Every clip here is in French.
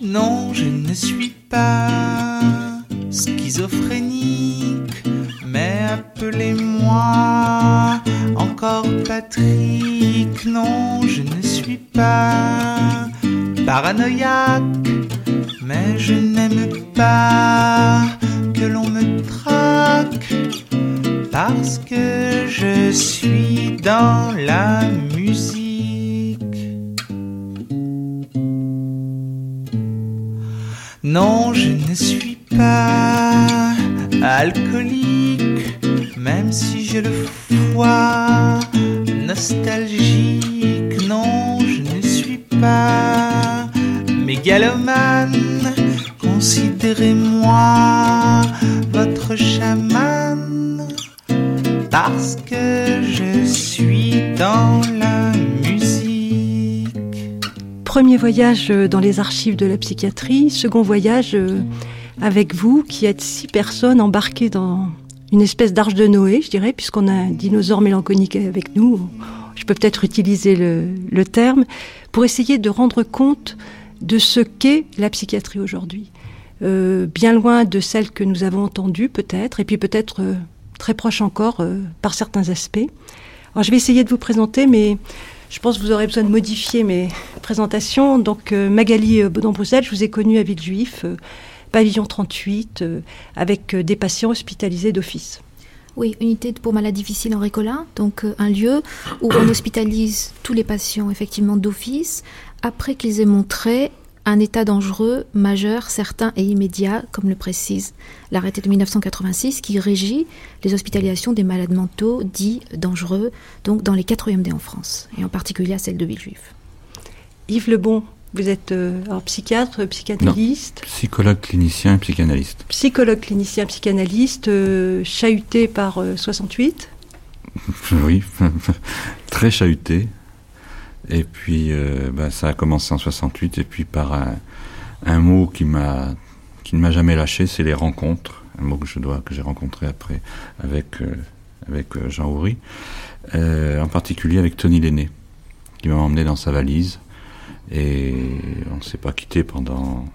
Non, je ne suis pas schizophrénique, mais appelez-moi encore Patrick. Non, je ne suis pas paranoïaque, mais je n'aime pas que l'on me traque parce que je suis dans la musique. Non, je ne suis pas alcoolique, même si j'ai le foie nostalgique. Non, je ne suis pas mégalomane. Considérez-moi votre chaman parce que je suis dans la Premier voyage euh, dans les archives de la psychiatrie, second voyage euh, avec vous qui êtes six personnes embarquées dans une espèce d'arche de Noé, je dirais, puisqu'on a un dinosaure mélancolique avec nous. Je peux peut-être utiliser le, terme pour essayer de rendre compte de ce qu'est la psychiatrie aujourd'hui. Euh, bien loin de celle que nous avons entendue peut-être, et puis peut-être très proche encore par certains aspects. Alors je vais essayer de vous présenter, mais je pense que vous aurez besoin de modifier mes présentations. Donc euh, Magali euh, Baudon-Bruxelles, je vous ai connue à Villejuif, euh, pavillon 38, euh, avec des patients hospitalisés d'office. Oui, unité pour maladies difficiles en Récolin, donc un lieu où on hospitalise tous les patients effectivement d'office après qu'ils aient montré un état dangereux majeur, certain et immédiat, comme le précise l'arrêté de 1986 qui régit les hospitalisations des malades mentaux dits dangereux, donc dans les 4 d en France, et en particulier à celle de Villejuif. Yves Lebon, vous êtes euh, alors, psychiatre, psychanalyste, Psychologue clinicien et psychanalyste. psychologue clinicien, psychanalyste, euh, chahuté par euh, 68. Oui, très chahuté. Et puis, euh, bah, ça a commencé en 68, et puis par un, mot qui m'a qui ne m'a jamais lâché, c'est les rencontres. Un mot que je dois que j'ai rencontré après avec euh, euh, Jean Houry, en particulier avec Tony Lenné, qui m'a emmené dans sa valise, et on ne s'est pas quitté pendant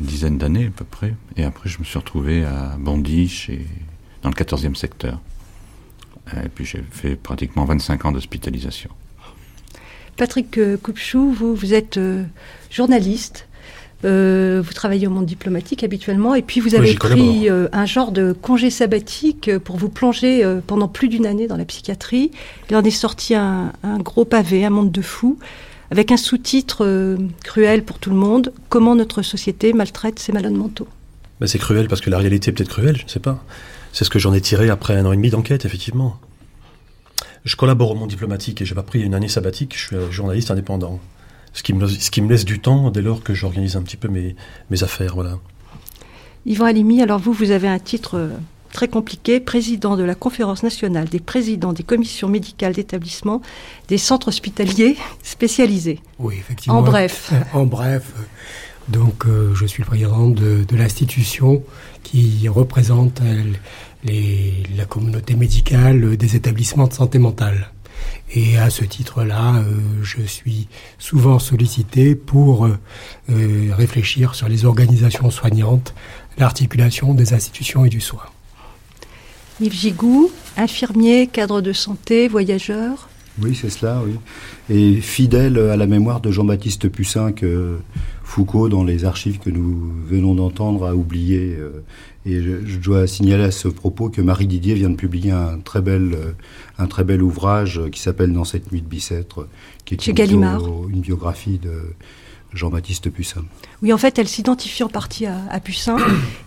une dizaine d'années à peu près. Et après, je me suis retrouvé à Bondy, chez, dans le 14e secteur. Et puis j'ai fait pratiquement 25 ans d'hospitalisation. Patrick euh, Coupchou, vous, vous êtes euh, journaliste. Euh, vous travaillez au monde diplomatique habituellement et puis vous avez j'y pris euh, un genre de congé sabbatique euh, pour vous plonger euh, pendant plus d'une année dans la psychiatrie. Il en est sorti un, un gros pavé, un monde de fous, avec un sous-titre euh, cruel pour tout le monde Comment notre société maltraite ses malades mentaux? Bah, c'est cruel parce que la réalité est peut-être cruelle, je ne sais pas. C'est ce que j'en ai tiré après un an et demi d'enquête, effectivement. Je collabore au monde diplomatique et j'ai pas pris une année sabbatique, je suis journaliste indépendant. Ce qui, me, ce qui me laisse du temps dès lors que j'organise un petit peu mes, mes affaires, voilà. Yvan Halimi, alors vous, vous avez un titre euh, très compliqué, président de la Conférence nationale des présidents des commissions médicales d'établissement des centres hospitaliers spécialisés. Oui, effectivement. En bref. En bref. euh, Donc, euh, je suis le président de, de l'institution qui représente euh, les- la communauté médicale des établissements de santé mentale. Et à ce titre-là, euh, je suis souvent sollicité pour euh, euh, réfléchir sur les organisations soignantes, l'articulation des institutions et du soin. Yves Gigou, infirmier, cadre de santé, voyageur. Oui, c'est cela, oui. Et fidèle à la mémoire de Jean-Baptiste Pussin que Foucault, dans les archives que nous venons d'entendre, a oublié. euh, Et je, je dois signaler à ce propos que Marie Didier vient de publier un très bel, euh, un très bel ouvrage qui s'appelle Dans cette nuit de Bicêtre, qui est Chez une, Gallimard. une biographie de Jean-Baptiste Pussin. Oui, en fait, elle s'identifie en partie à, à Pussin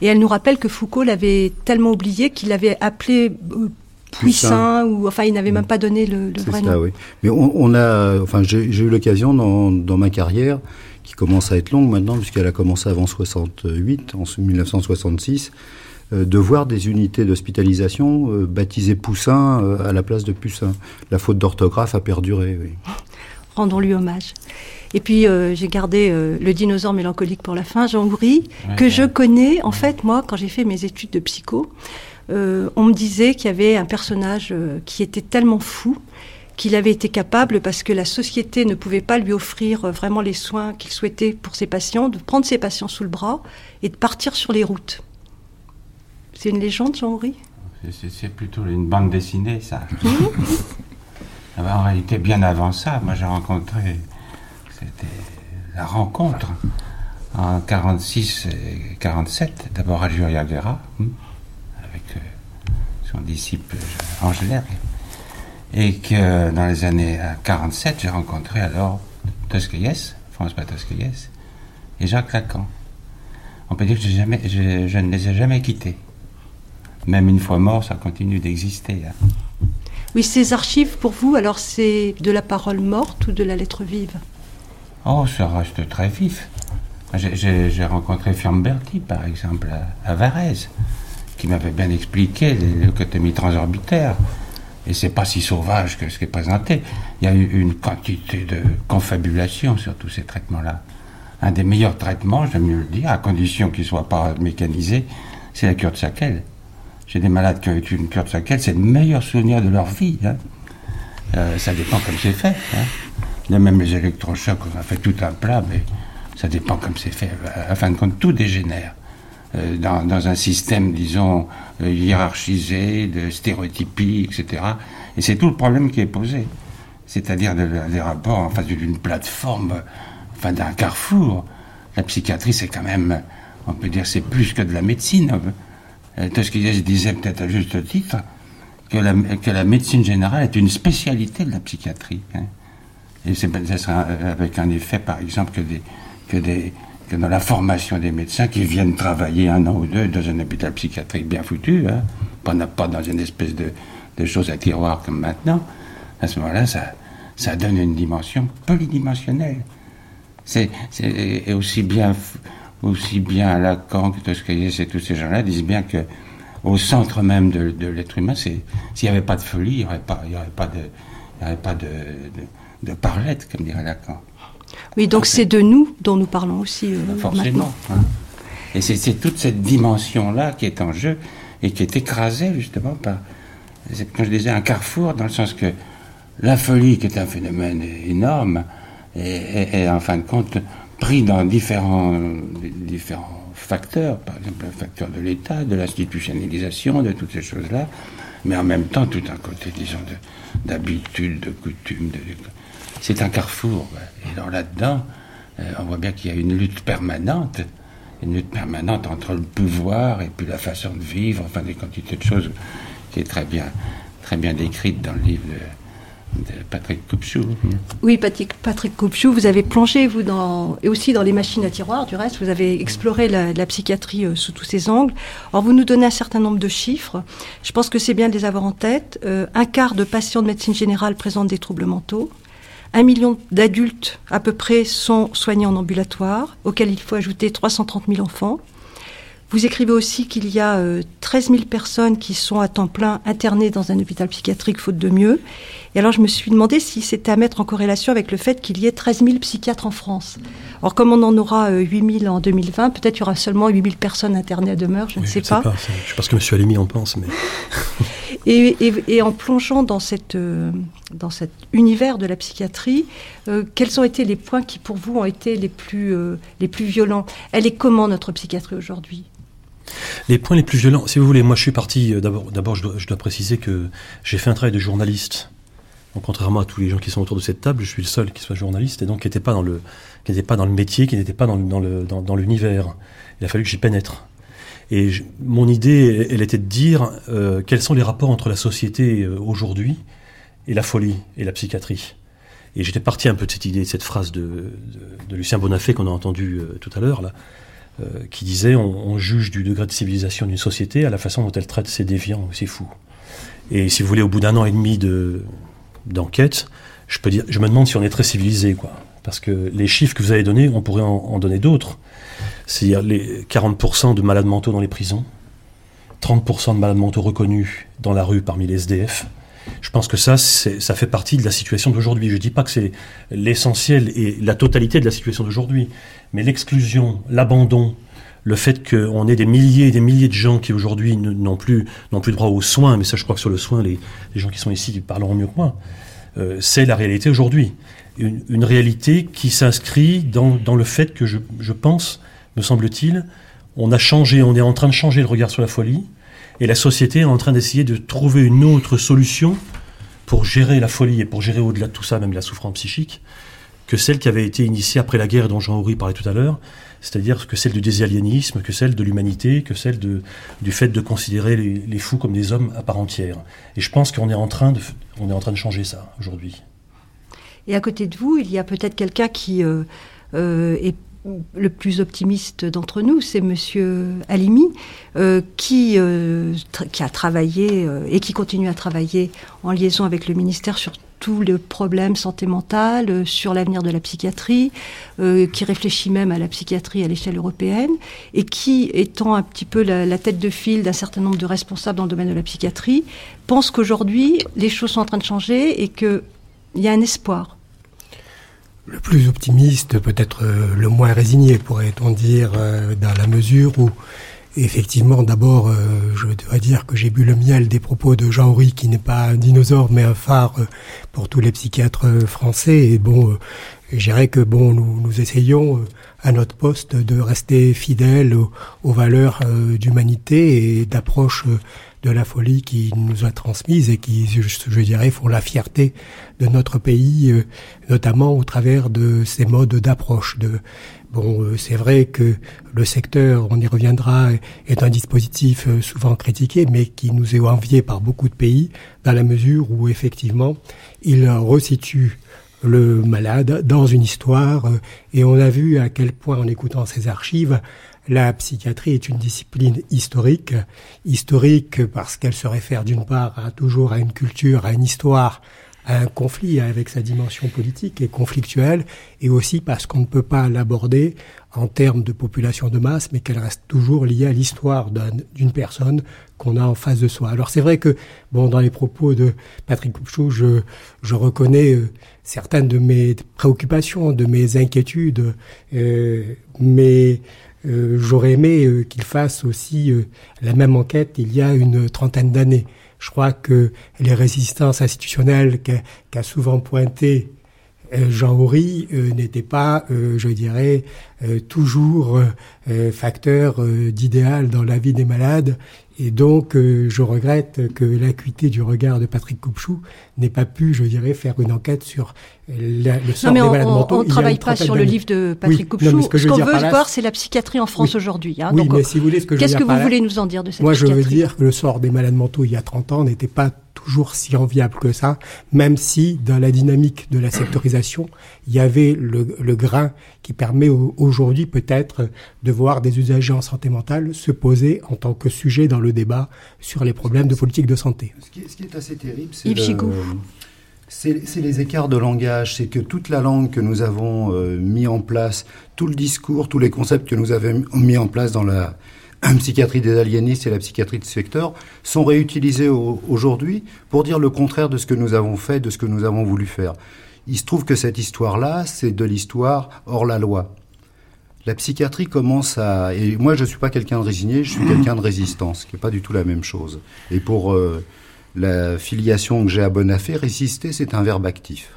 et elle nous rappelle que Foucault l'avait tellement oublié qu'il l'avait appelé euh, Puissin, ou enfin, il n'avait même pas donné le, le C'est vrai cela, nom. oui. Mais on, on a, enfin, j'ai eu l'occasion dans, dans ma carrière, commence à être longue maintenant, puisqu'elle a commencé avant 68, en 1966, euh, de voir des unités d'hospitalisation euh, baptisées Poussin euh, à la place de Pussin. La faute d'orthographe a perduré, oui. Rendons-lui hommage. Et puis, euh, j'ai gardé euh, le dinosaure mélancolique pour la fin, Jean Houry, que je connais. En fait, moi, quand j'ai fait mes études de psycho, euh, on me disait qu'il y avait un personnage euh, qui était tellement fou qu'il avait été capable, parce que la société ne pouvait pas lui offrir euh, vraiment les soins qu'il souhaitait pour ses patients, de prendre ses patients sous le bras et de partir sur les routes. C'est une légende, Jean-Henri? C'est plutôt une bande dessinée, ça. Ah ben, en réalité, bien avant ça, moi j'ai rencontré, c'était la rencontre en 46 et 47, d'abord à Guerra, hmm, avec euh, son disciple Angelaire, et que dans les années 47, j'ai rencontré alors Tosquelles, François Tosquelles, et Jacques Lacan. On peut dire que jamais, je, je, ne les ai jamais quittés. Même une fois mort, ça continue d'exister. Hein. Oui, ces archives, pour vous, alors c'est de la parole morte ou de la lettre vive? Oh, ça reste très vif. J'ai rencontré Fiamberti, par exemple, à, Varese, qui m'avait bien expliqué l'écotomie transorbitaire. Et c'est pas si sauvage que ce qui est présenté. Il y a eu une quantité de confabulation sur tous ces traitements-là. Un des meilleurs traitements, j'aime mieux le dire, à condition qu'il ne soit pas mécanisé, c'est la cure de Saquel. J'ai des malades qui ont eu une cure de Saquel, c'est le meilleur souvenir de leur vie. Hein. Euh, ça dépend comme c'est fait. Hein. Il y a même les électrochocs, on a fait tout un plat, mais ça dépend comme c'est fait. À fin de compte, tout dégénère. Euh, dans, un système, disons, euh, hiérarchisé, de stéréotypie, etc. Et c'est tout le problème qui est posé. C'est-à-dire des rapports, enfin, d'une plateforme, enfin, d'un carrefour. La psychiatrie, c'est quand même, on peut dire, c'est plus que de la médecine. Euh, Tosquilles disait peut-être à juste titre que la, médecine générale est une spécialité de la psychiatrie. Hein. Et c'est avec un effet, par exemple, que des, que des, dans la formation des médecins qui viennent travailler un an ou deux dans un hôpital psychiatrique bien foutu, hein, pas, dans une espèce de, de choses à tiroir comme maintenant, à ce moment-là, ça, ça donne une dimension polydimensionnelle. C'est, aussi bien, aussi bien Lacan que Toscaïs et tous ces gens-là disent bien que au centre même de, l'être humain, s'il n'y avait pas de folie, il n'y aurait pas, il y aurait pas de, il y aurait pas de, de, comme dirait Lacan. Oui, donc c'est de nous dont nous parlons aussi. Euh, Forcément. Hein. Et c'est toute cette dimension-là qui est en jeu et qui est écrasée justement par, quand je disais, un carrefour, dans le sens que la folie, qui est un phénomène énorme, est, en fin de compte pris dans différents, différents facteurs, par exemple le facteur de l'État, de l'institutionnalisation, de toutes ces choses-là, mais en même temps tout un côté, disons, d'habitude, de, de coutume, de, c'est un carrefour. Et là-dedans, euh, on voit bien qu'il y a une lutte permanente, une lutte permanente entre le pouvoir et puis la façon de vivre, enfin des quantités de choses qui est très bien, très bien décrite dans le livre de, Patrick Coupchou. Oui, Patrick, Patrick Coupchou, vous avez plongé, vous, dans, et aussi dans les machines à tiroirs, du reste, vous avez exploré la, psychiatrie euh, sous tous ses angles. Alors, vous nous donnez un certain nombre de chiffres. Je pense que c'est bien de les avoir en tête. Euh, un quart de patients de médecine générale présentent des troubles mentaux. Un million d'adultes à peu près sont soignés en ambulatoire, auquel il faut ajouter 330 000 enfants. Vous écrivez aussi qu'il y a 13 euh, 000 personnes qui sont à temps plein internées dans un hôpital psychiatrique faute de mieux. Et alors je me suis demandé si c'était à mettre en corrélation avec le fait qu'il y ait 13 000 psychiatres en France. Alors comme on en aura 8 euh, 000 en 2020, peut-être il y aura seulement 8 000 personnes internées à demeure, je ne sais pas. Je pense que M. Alimi en pense, mais... Et, en plongeant dans, cette, euh, dans cet univers de la psychiatrie, euh, quels ont été les points qui pour vous ont été les plus, euh, les plus violents? Elle est comment notre psychiatrie aujourd'hui? Les points les plus violents, si vous voulez, moi je suis parti, d'abord, d'abord je, dois, préciser que j'ai fait un travail de journaliste. Donc, contrairement à tous les gens qui sont autour de cette table, je suis le seul qui soit journaliste et donc qui n'était pas dans le, pas dans le métier, qui n'était pas dans, dans, l'univers. Il a fallu que j'y pénètre. Et mon idée, elle était de dire euh, quels sont les rapports entre la société euh, aujourd'hui et la folie et la psychiatrie. Et j'étais parti un peu de cette idée, de cette phrase de, de, Lucien Bonafé qu'on a entendu euh, tout à l'heure, là, qui disait on, juge du degré de civilisation d'une société à la façon dont elle traite ses déviants, ses fous. Et si vous voulez, au bout d'un an et demi de, d'enquête, je peux dire, je me demande si on est très civilisé, quoi. Parce que les chiffres que vous avez donnés, on pourrait en donner d'autres. C'est-à-dire les 40% de malades mentaux dans les prisons, 30% de malades mentaux reconnus dans la rue parmi les SDF. Je pense que ça, ça fait partie de la situation d'aujourd'hui. Je ne dis pas que c'est l'essentiel et la totalité de la situation d'aujourd'hui, mais l'exclusion, l'abandon, le fait qu'on ait des milliers et des milliers de gens qui aujourd'hui n'ont plus, plus droit aux soins, mais ça je crois que sur le soin, les, gens qui sont ici parleront mieux que moi, euh, c'est la réalité aujourd'hui. Une, réalité qui s'inscrit dans, dans le fait que je, je pense, me semble-t-il, on a changé, on est en train de changer le regard sur la folie, et la société est en train d'essayer de trouver une autre solution pour gérer la folie et pour gérer au-delà de tout ça, même la souffrance psychique, que celle qui avait été initiée après la guerre dont Jean-Henri parlait tout à l'heure, c'est-à-dire que celle du désaliénisme, que celle de l'humanité, que celle du fait de considérer les, les, fous comme des hommes à part entière. Et je pense qu'on est, en train de, on est en train de changer ça aujourd'hui. Et à côté de vous, il y a peut-être quelqu'un qui euh, euh, est le plus optimiste d'entre nous, c'est Monsieur Alimi, euh, qui, euh, qui a travaillé euh, et qui continue à travailler en liaison avec le ministère sur tous les problèmes santé mentale, euh, sur l'avenir de la psychiatrie, euh, qui réfléchit même à la psychiatrie à l'échelle européenne, et qui, étant un petit peu la, la tête de file d'un certain nombre de responsables dans le domaine de la psychiatrie, pense qu'aujourd'hui, les choses sont en train de changer et qu'il y a un espoir le plus optimiste, peut-être euh, le moins résigné, pourrait-on dire, euh, dans la mesure où, effectivement, d'abord, euh, je dois dire que j'ai bu le miel des propos de Jean-Henri, qui n'est pas un dinosaure, mais un phare pour tous les psychiatres français. Et bon, je dirais que bon, nous, nous essayons à notre poste de rester fidèles aux, aux valeurs d'humanité et d'approche de la folie qui nous a transmise et qui, je, je, dirais, font la fierté de notre pays, euh, notamment au travers de ces modes d'approche. De bon, euh, c'est vrai que le secteur, on y reviendra, est un dispositif euh, souvent critiqué, mais qui nous est envié par beaucoup de pays, dans la mesure où effectivement, il resitue le malade dans une histoire, et on a vu à quel point, en écoutant ces archives, la psychiatrie est une discipline historique, historique parce qu'elle se réfère d'une part à, toujours à une culture, à une histoire, à un conflit avec sa dimension politique et conflictuelle, et aussi parce qu'on ne peut pas l'aborder en termes de population de masse, mais qu'elle reste toujours liée à l'histoire d'une personne qu'on a en face de soi. Alors c'est vrai que, bon, dans les propos de Patrick Couchou, je, je reconnais euh, certaines de mes préoccupations, de mes inquiétudes, euh, mais euh, j'aurais aimé euh, qu'il fasse aussi euh, la même enquête il y a une trentaine d'années. Je crois que les résistances institutionnelles qu'a qu souvent pointé Jean Horry n'étaient pas, je dirais, toujours facteur d'idéal dans la vie des malades et donc, euh, je regrette que l'acuité du regard de Patrick Coupchou n'ait pas pu, je dirais, faire une enquête sur la, le sort non, mais des malades on, mentaux. On ne travaille pas sur le livre de Patrick oui, Coupchou. Non, ce qu'on qu veut là, voir, c'est la psychiatrie en France oui. aujourd'hui. Hein. Oui, Donc, mais si vous voulez, ce que je Qu'est-ce que vous là, voulez nous en dire de cette Moi, psychiatrie je veux dire que le sort des malades mentaux il y a 30 ans n'était pas toujours si enviable que ça, même si dans la dynamique de la sectorisation, il y avait le, le grain qui permet aujourd'hui peut-être de voir des usagers en santé mentale se poser en tant que sujet dans le débat sur les problèmes de politique de santé. Ce qui est, ce qui est assez terrible, c'est le... les écarts de langage. C'est que toute la langue que nous avons euh, mis en place, tout le discours, tous les concepts que nous avons mis en place dans la psychiatrie des aliénistes et la psychiatrie de secteur sont réutilisés au, aujourd'hui pour dire le contraire de ce que nous avons fait, de ce que nous avons voulu faire. Il se trouve que cette histoire-là, c'est de l'histoire hors la loi. La psychiatrie commence à... Et moi, je ne suis pas quelqu'un de résigné, je suis quelqu'un de résistance, qui n'est pas du tout la même chose. Et pour euh, la filiation que j'ai à Bonafé, résister, c'est un verbe actif.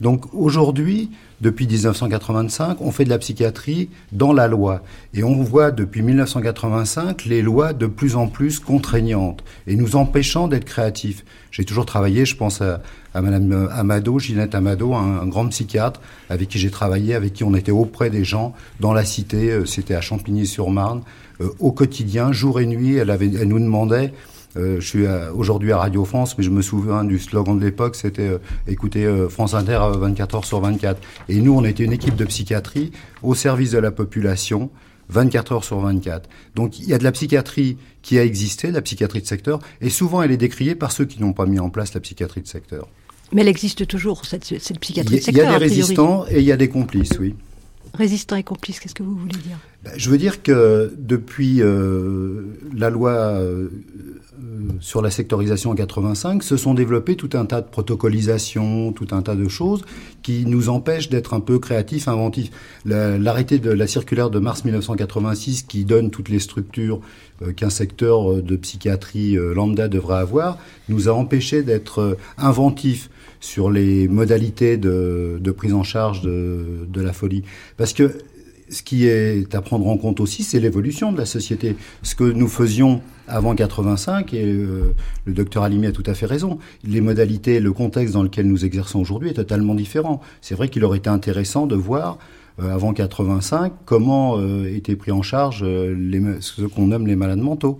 Donc aujourd'hui, depuis 1985, on fait de la psychiatrie dans la loi. Et on voit depuis 1985 les lois de plus en plus contraignantes et nous empêchant d'être créatifs. J'ai toujours travaillé, je pense à, à Madame Amado, Ginette Amado, un, grand psychiatre avec qui j'ai travaillé, avec qui on était auprès des gens dans la cité, euh, c'était à Champigny-sur-Marne, euh, au quotidien, jour et nuit, elle, avait, elle nous demandait je suis aujourd'hui à Radio France, mais je me souviens du slogan de l'époque, c'était euh, écouter euh, France Inter 24 heures sur 24. Et nous, on était une équipe de psychiatrie au service de la population. 24 heures sur 24. Donc il y a de la psychiatrie qui a existé, la psychiatrie de secteur, et souvent elle est décriée par ceux qui n'ont pas mis en place la psychiatrie de secteur. Mais elle existe toujours, cette, cette psychiatrie de secteur. Il y a des résistants et il y a des complices, oui. Résistants et complices, qu'est-ce que vous voulez dire? Ben, Je veux dire que depuis euh, la loi euh, sur la sectorisation en 85, se sont développés tout un tas de protocolisations, tout un tas de choses qui nous empêchent d'être un peu créatifs, inventifs. L'arrêté de la circulaire de mars 1986 qui donne toutes les structures euh, qu'un secteur euh, de psychiatrie euh, lambda devrait avoir, nous a empêchés d'être inventifs sur les modalités de, prise en charge de, de la folie. Parce que ce qui est à prendre en compte aussi, c'est l'évolution de la société. Ce que nous faisions avant 85, et euh, le docteur Alimi a tout à fait raison, les modalités, le contexte dans lequel nous exerçons aujourd'hui est totalement différent. C'est vrai qu'il aurait été intéressant de voir euh, avant 85 comment euh, étaient pris en charge ce qu'on nomme les malades mentaux.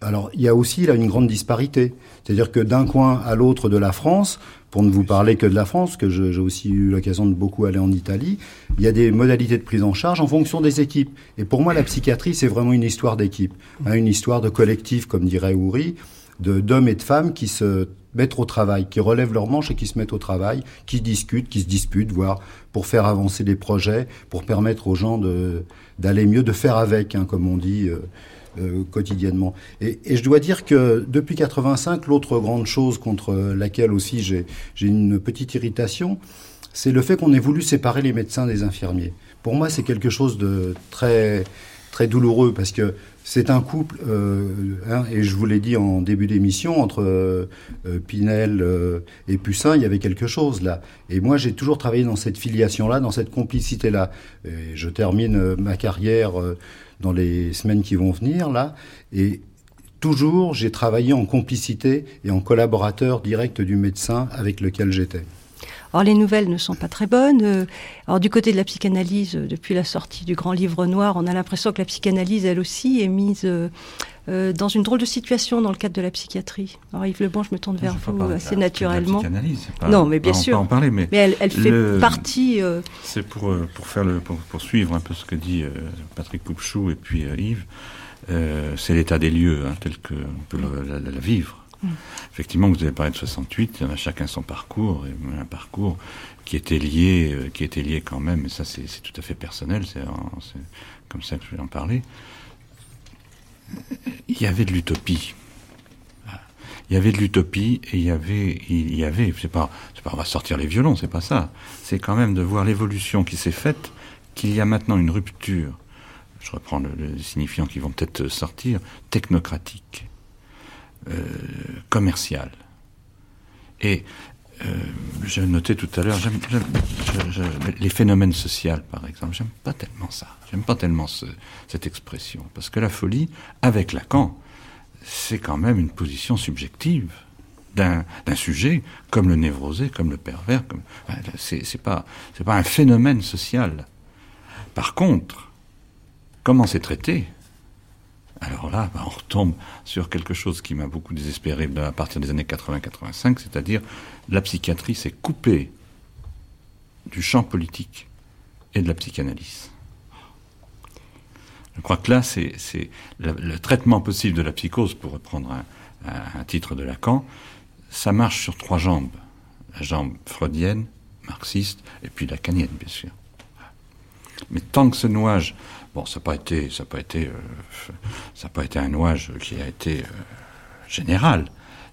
Alors il y a aussi là une grande disparité, c'est-à-dire que d'un coin à l'autre de la France, pour ne vous parler que de la France, que j'ai aussi eu l'occasion de beaucoup aller en Italie, il y a des modalités de prise en charge en fonction des équipes. Et pour moi, la psychiatrie, c'est vraiment une histoire d'équipe, hein, une histoire de collectif, comme dirait Ouri, d'hommes et de femmes qui se mettent au travail, qui relèvent leurs manches et qui se mettent au travail, qui discutent, qui se disputent, voire pour faire avancer des projets, pour permettre aux gens d'aller mieux, de faire avec, hein, comme on dit. Euh, euh, quotidiennement. Et, je dois dire que depuis 85, l'autre grande chose contre laquelle aussi j'ai une petite irritation, c'est le fait qu'on ait voulu séparer les médecins des infirmiers. Pour moi, c'est quelque chose de très très douloureux parce que c'est un couple, euh, hein, et je vous l'ai dit en début d'émission, entre euh, Pinel et Pussin, il y avait quelque chose là. Et moi, j'ai toujours travaillé dans cette filiation-là, dans cette complicité-là. Et je termine ma carrière dans les semaines qui vont venir, là. Et toujours, j'ai travaillé en complicité et en collaborateur direct du médecin avec lequel j'étais. Alors les nouvelles ne sont pas très bonnes. Euh, alors du côté de la psychanalyse, euh, depuis la sortie du grand livre noir, on a l'impression que la psychanalyse, elle aussi, est mise euh, dans une drôle de situation dans le cadre de la psychiatrie. Alors Yves Lebon, je me tourne vers vous assez naturellement. Pas, non, mais bien sûr. en parler, mais, mais elle, fait partie. C'est pour pour faire le pour, suivre un peu ce que dit Patrick Poupchou et puis Yves. c'est l'état des lieux hein, tel que on peut le, vivre. Mm. Effectivement, vous avez parlé de 68, il y en a chacun son parcours, et un parcours qui était lié, euh, qui était lié quand même, et ça c'est tout à fait personnel, c'est comme ça que je vais en parler. Il y avait de l'utopie. Il y avait de l'utopie et il y avait, il y avait, c'est pas, c'est pas, on va sortir les violons, c'est pas ça. C'est quand même de voir l'évolution qui s'est faite, qu'il y a maintenant une rupture. Je reprends le, le signifiant qui vont peut-être sortir, technocratique euh, commercial. Et euh, j'ai noté tout à l'heure, les phénomènes sociaux, par exemple. J'aime pas tellement ça. J'aime pas tellement cette expression. Parce que la folie, avec Lacan, c'est quand même une position subjective d'un, sujet comme le névrosé, comme le pervers. Comme, pas, c'est pas un phénomène social. Par contre, comment c'est traité alors là, bah, on retombe sur quelque chose qui m'a beaucoup désespéré à partir des années 80-85, c'est-à-dire la psychiatrie s'est coupée du champ politique et de la psychanalyse. Je crois que là, c'est le, traitement possible de la psychose, pour reprendre un, titre de Lacan, ça marche sur trois jambes. La jambe freudienne, marxiste, et puis lacanienne, bien sûr. Mais tant que ce nouage Bon, ça n'a pas été, ça pas été, euh, ça pas été un nouage qui a été euh, général,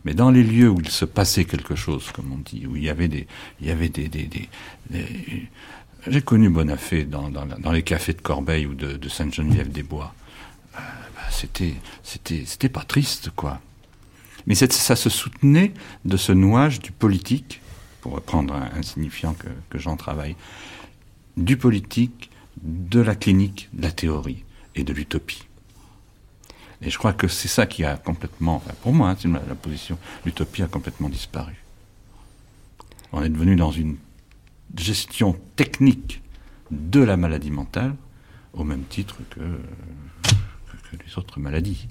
mais dans les lieux où il se passait quelque chose, comme on dit, où il y avait des, il y avait des, des, j'ai connu Bonafé dans, dans, dans, les cafés de Corbeil ou de, de Sainte-Geneviève-des-Bois. Euh, bah, c'était, c'était, c'était pas triste, quoi. Mais ça se soutenait de ce nouage du politique, pour reprendre un, un signifiant que, que j'en travaille, du politique de la clinique, de la théorie et de l'utopie. Et je crois que c'est ça qui a complètement, pour moi, hein, c'est la position, l'utopie a complètement disparu. On est devenu dans une gestion technique de la maladie mentale au même titre que, les autres maladies.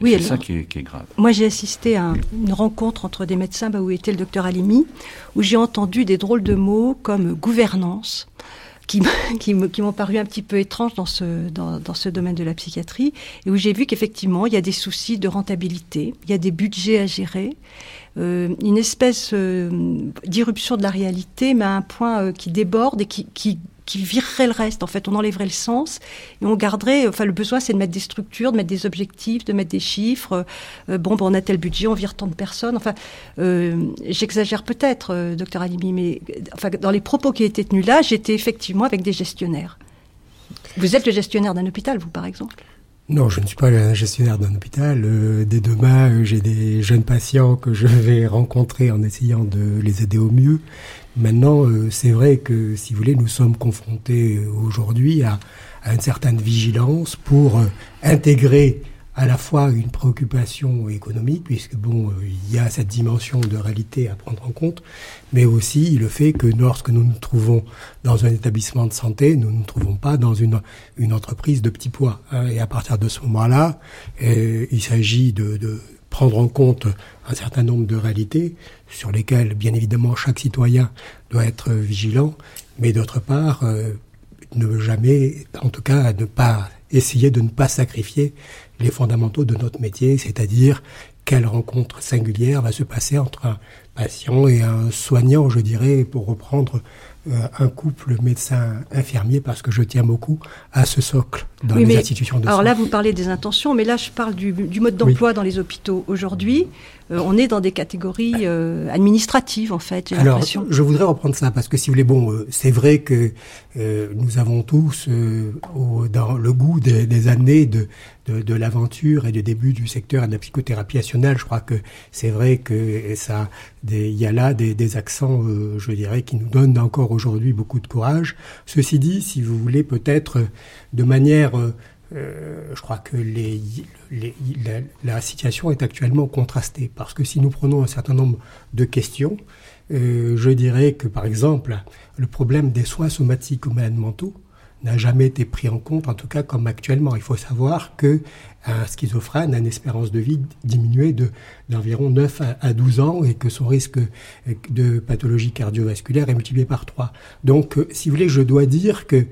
Oui, c'est ça qui est, grave. Moi, j'ai assisté à une rencontre entre des médecins bah, où était le docteur Alimi, où j'ai entendu des drôles de mots comme gouvernance, qui, m'ont paru un petit peu étranges dans ce, domaine de la psychiatrie, et où j'ai vu qu'effectivement, il y a des soucis de rentabilité, il y a des budgets à gérer, euh, une espèce euh, d'irruption de la réalité, mais à un point euh, qui déborde et qui, qui, qui virerait le reste. En fait, on enlèverait le sens et on garderait. Enfin, le besoin, c'est de mettre des structures, de mettre des objectifs, de mettre des chiffres. Euh, bon, bon, on a tel budget, on vire tant de personnes. Enfin, euh, j'exagère peut-être, euh, docteur Alimi, mais dans les propos qui étaient tenus là, j'étais effectivement avec des gestionnaires. Vous êtes le gestionnaire d'un hôpital, vous, par exemple? Non, je ne suis pas le gestionnaire d'un hôpital. Euh, dès demain, j'ai des jeunes patients que je vais rencontrer en essayant de les aider au mieux. Maintenant, euh, c'est vrai que, si vous voulez, nous sommes confrontés aujourd'hui à, à, une certaine vigilance pour intégrer à la fois une préoccupation économique, puisque bon, euh, il y a cette dimension de réalité à prendre en compte, mais aussi le fait que lorsque nous nous trouvons dans un établissement de santé, nous ne nous trouvons pas dans une, une entreprise de petit poids. Hein. et à partir de ce moment-là, euh, il s'agit de, de prendre en compte un certain nombre de réalités sur lesquelles, bien évidemment, chaque citoyen doit être vigilant, mais d'autre part, euh, ne jamais, en tout cas, ne pas essayer de ne pas sacrifier les fondamentaux de notre métier, c'est-à-dire quelle rencontre singulière va se passer entre un patient et un soignant, je dirais, pour reprendre un couple médecin-infirmier, parce que je tiens beaucoup à ce socle dans les institutions de Alors là, vous parlez des intentions, mais là, je parle du, du mode d'emploi dans les hôpitaux. Aujourd'hui, euh, on est dans des catégories euh, administratives, en fait, Alors, je voudrais reprendre ça, parce que si vous voulez, bon, euh, c'est vrai que nous avons tous, au, dans le goût des, des années de, de, de l'aventure et du début du secteur de la psychothérapie nationale, je crois que c'est vrai que ça, il y a là des, des accents, je dirais, qui nous donnent encore aujourd'hui beaucoup de courage. Ceci dit, si vous voulez, peut-être de manière euh, je crois que la, situation est actuellement contrastée parce que si nous prenons un certain nombre de questions, euh, je dirais que par exemple le problème des soins somatiques aux malades mentaux n'a jamais été pris en compte, en tout cas comme actuellement. Il faut savoir que un schizophrène a une espérance de vie diminuée de d'environ 9 à 12 ans et que son risque de pathologie cardiovasculaire est multiplié par 3. Donc, euh, si vous voulez, je dois dire que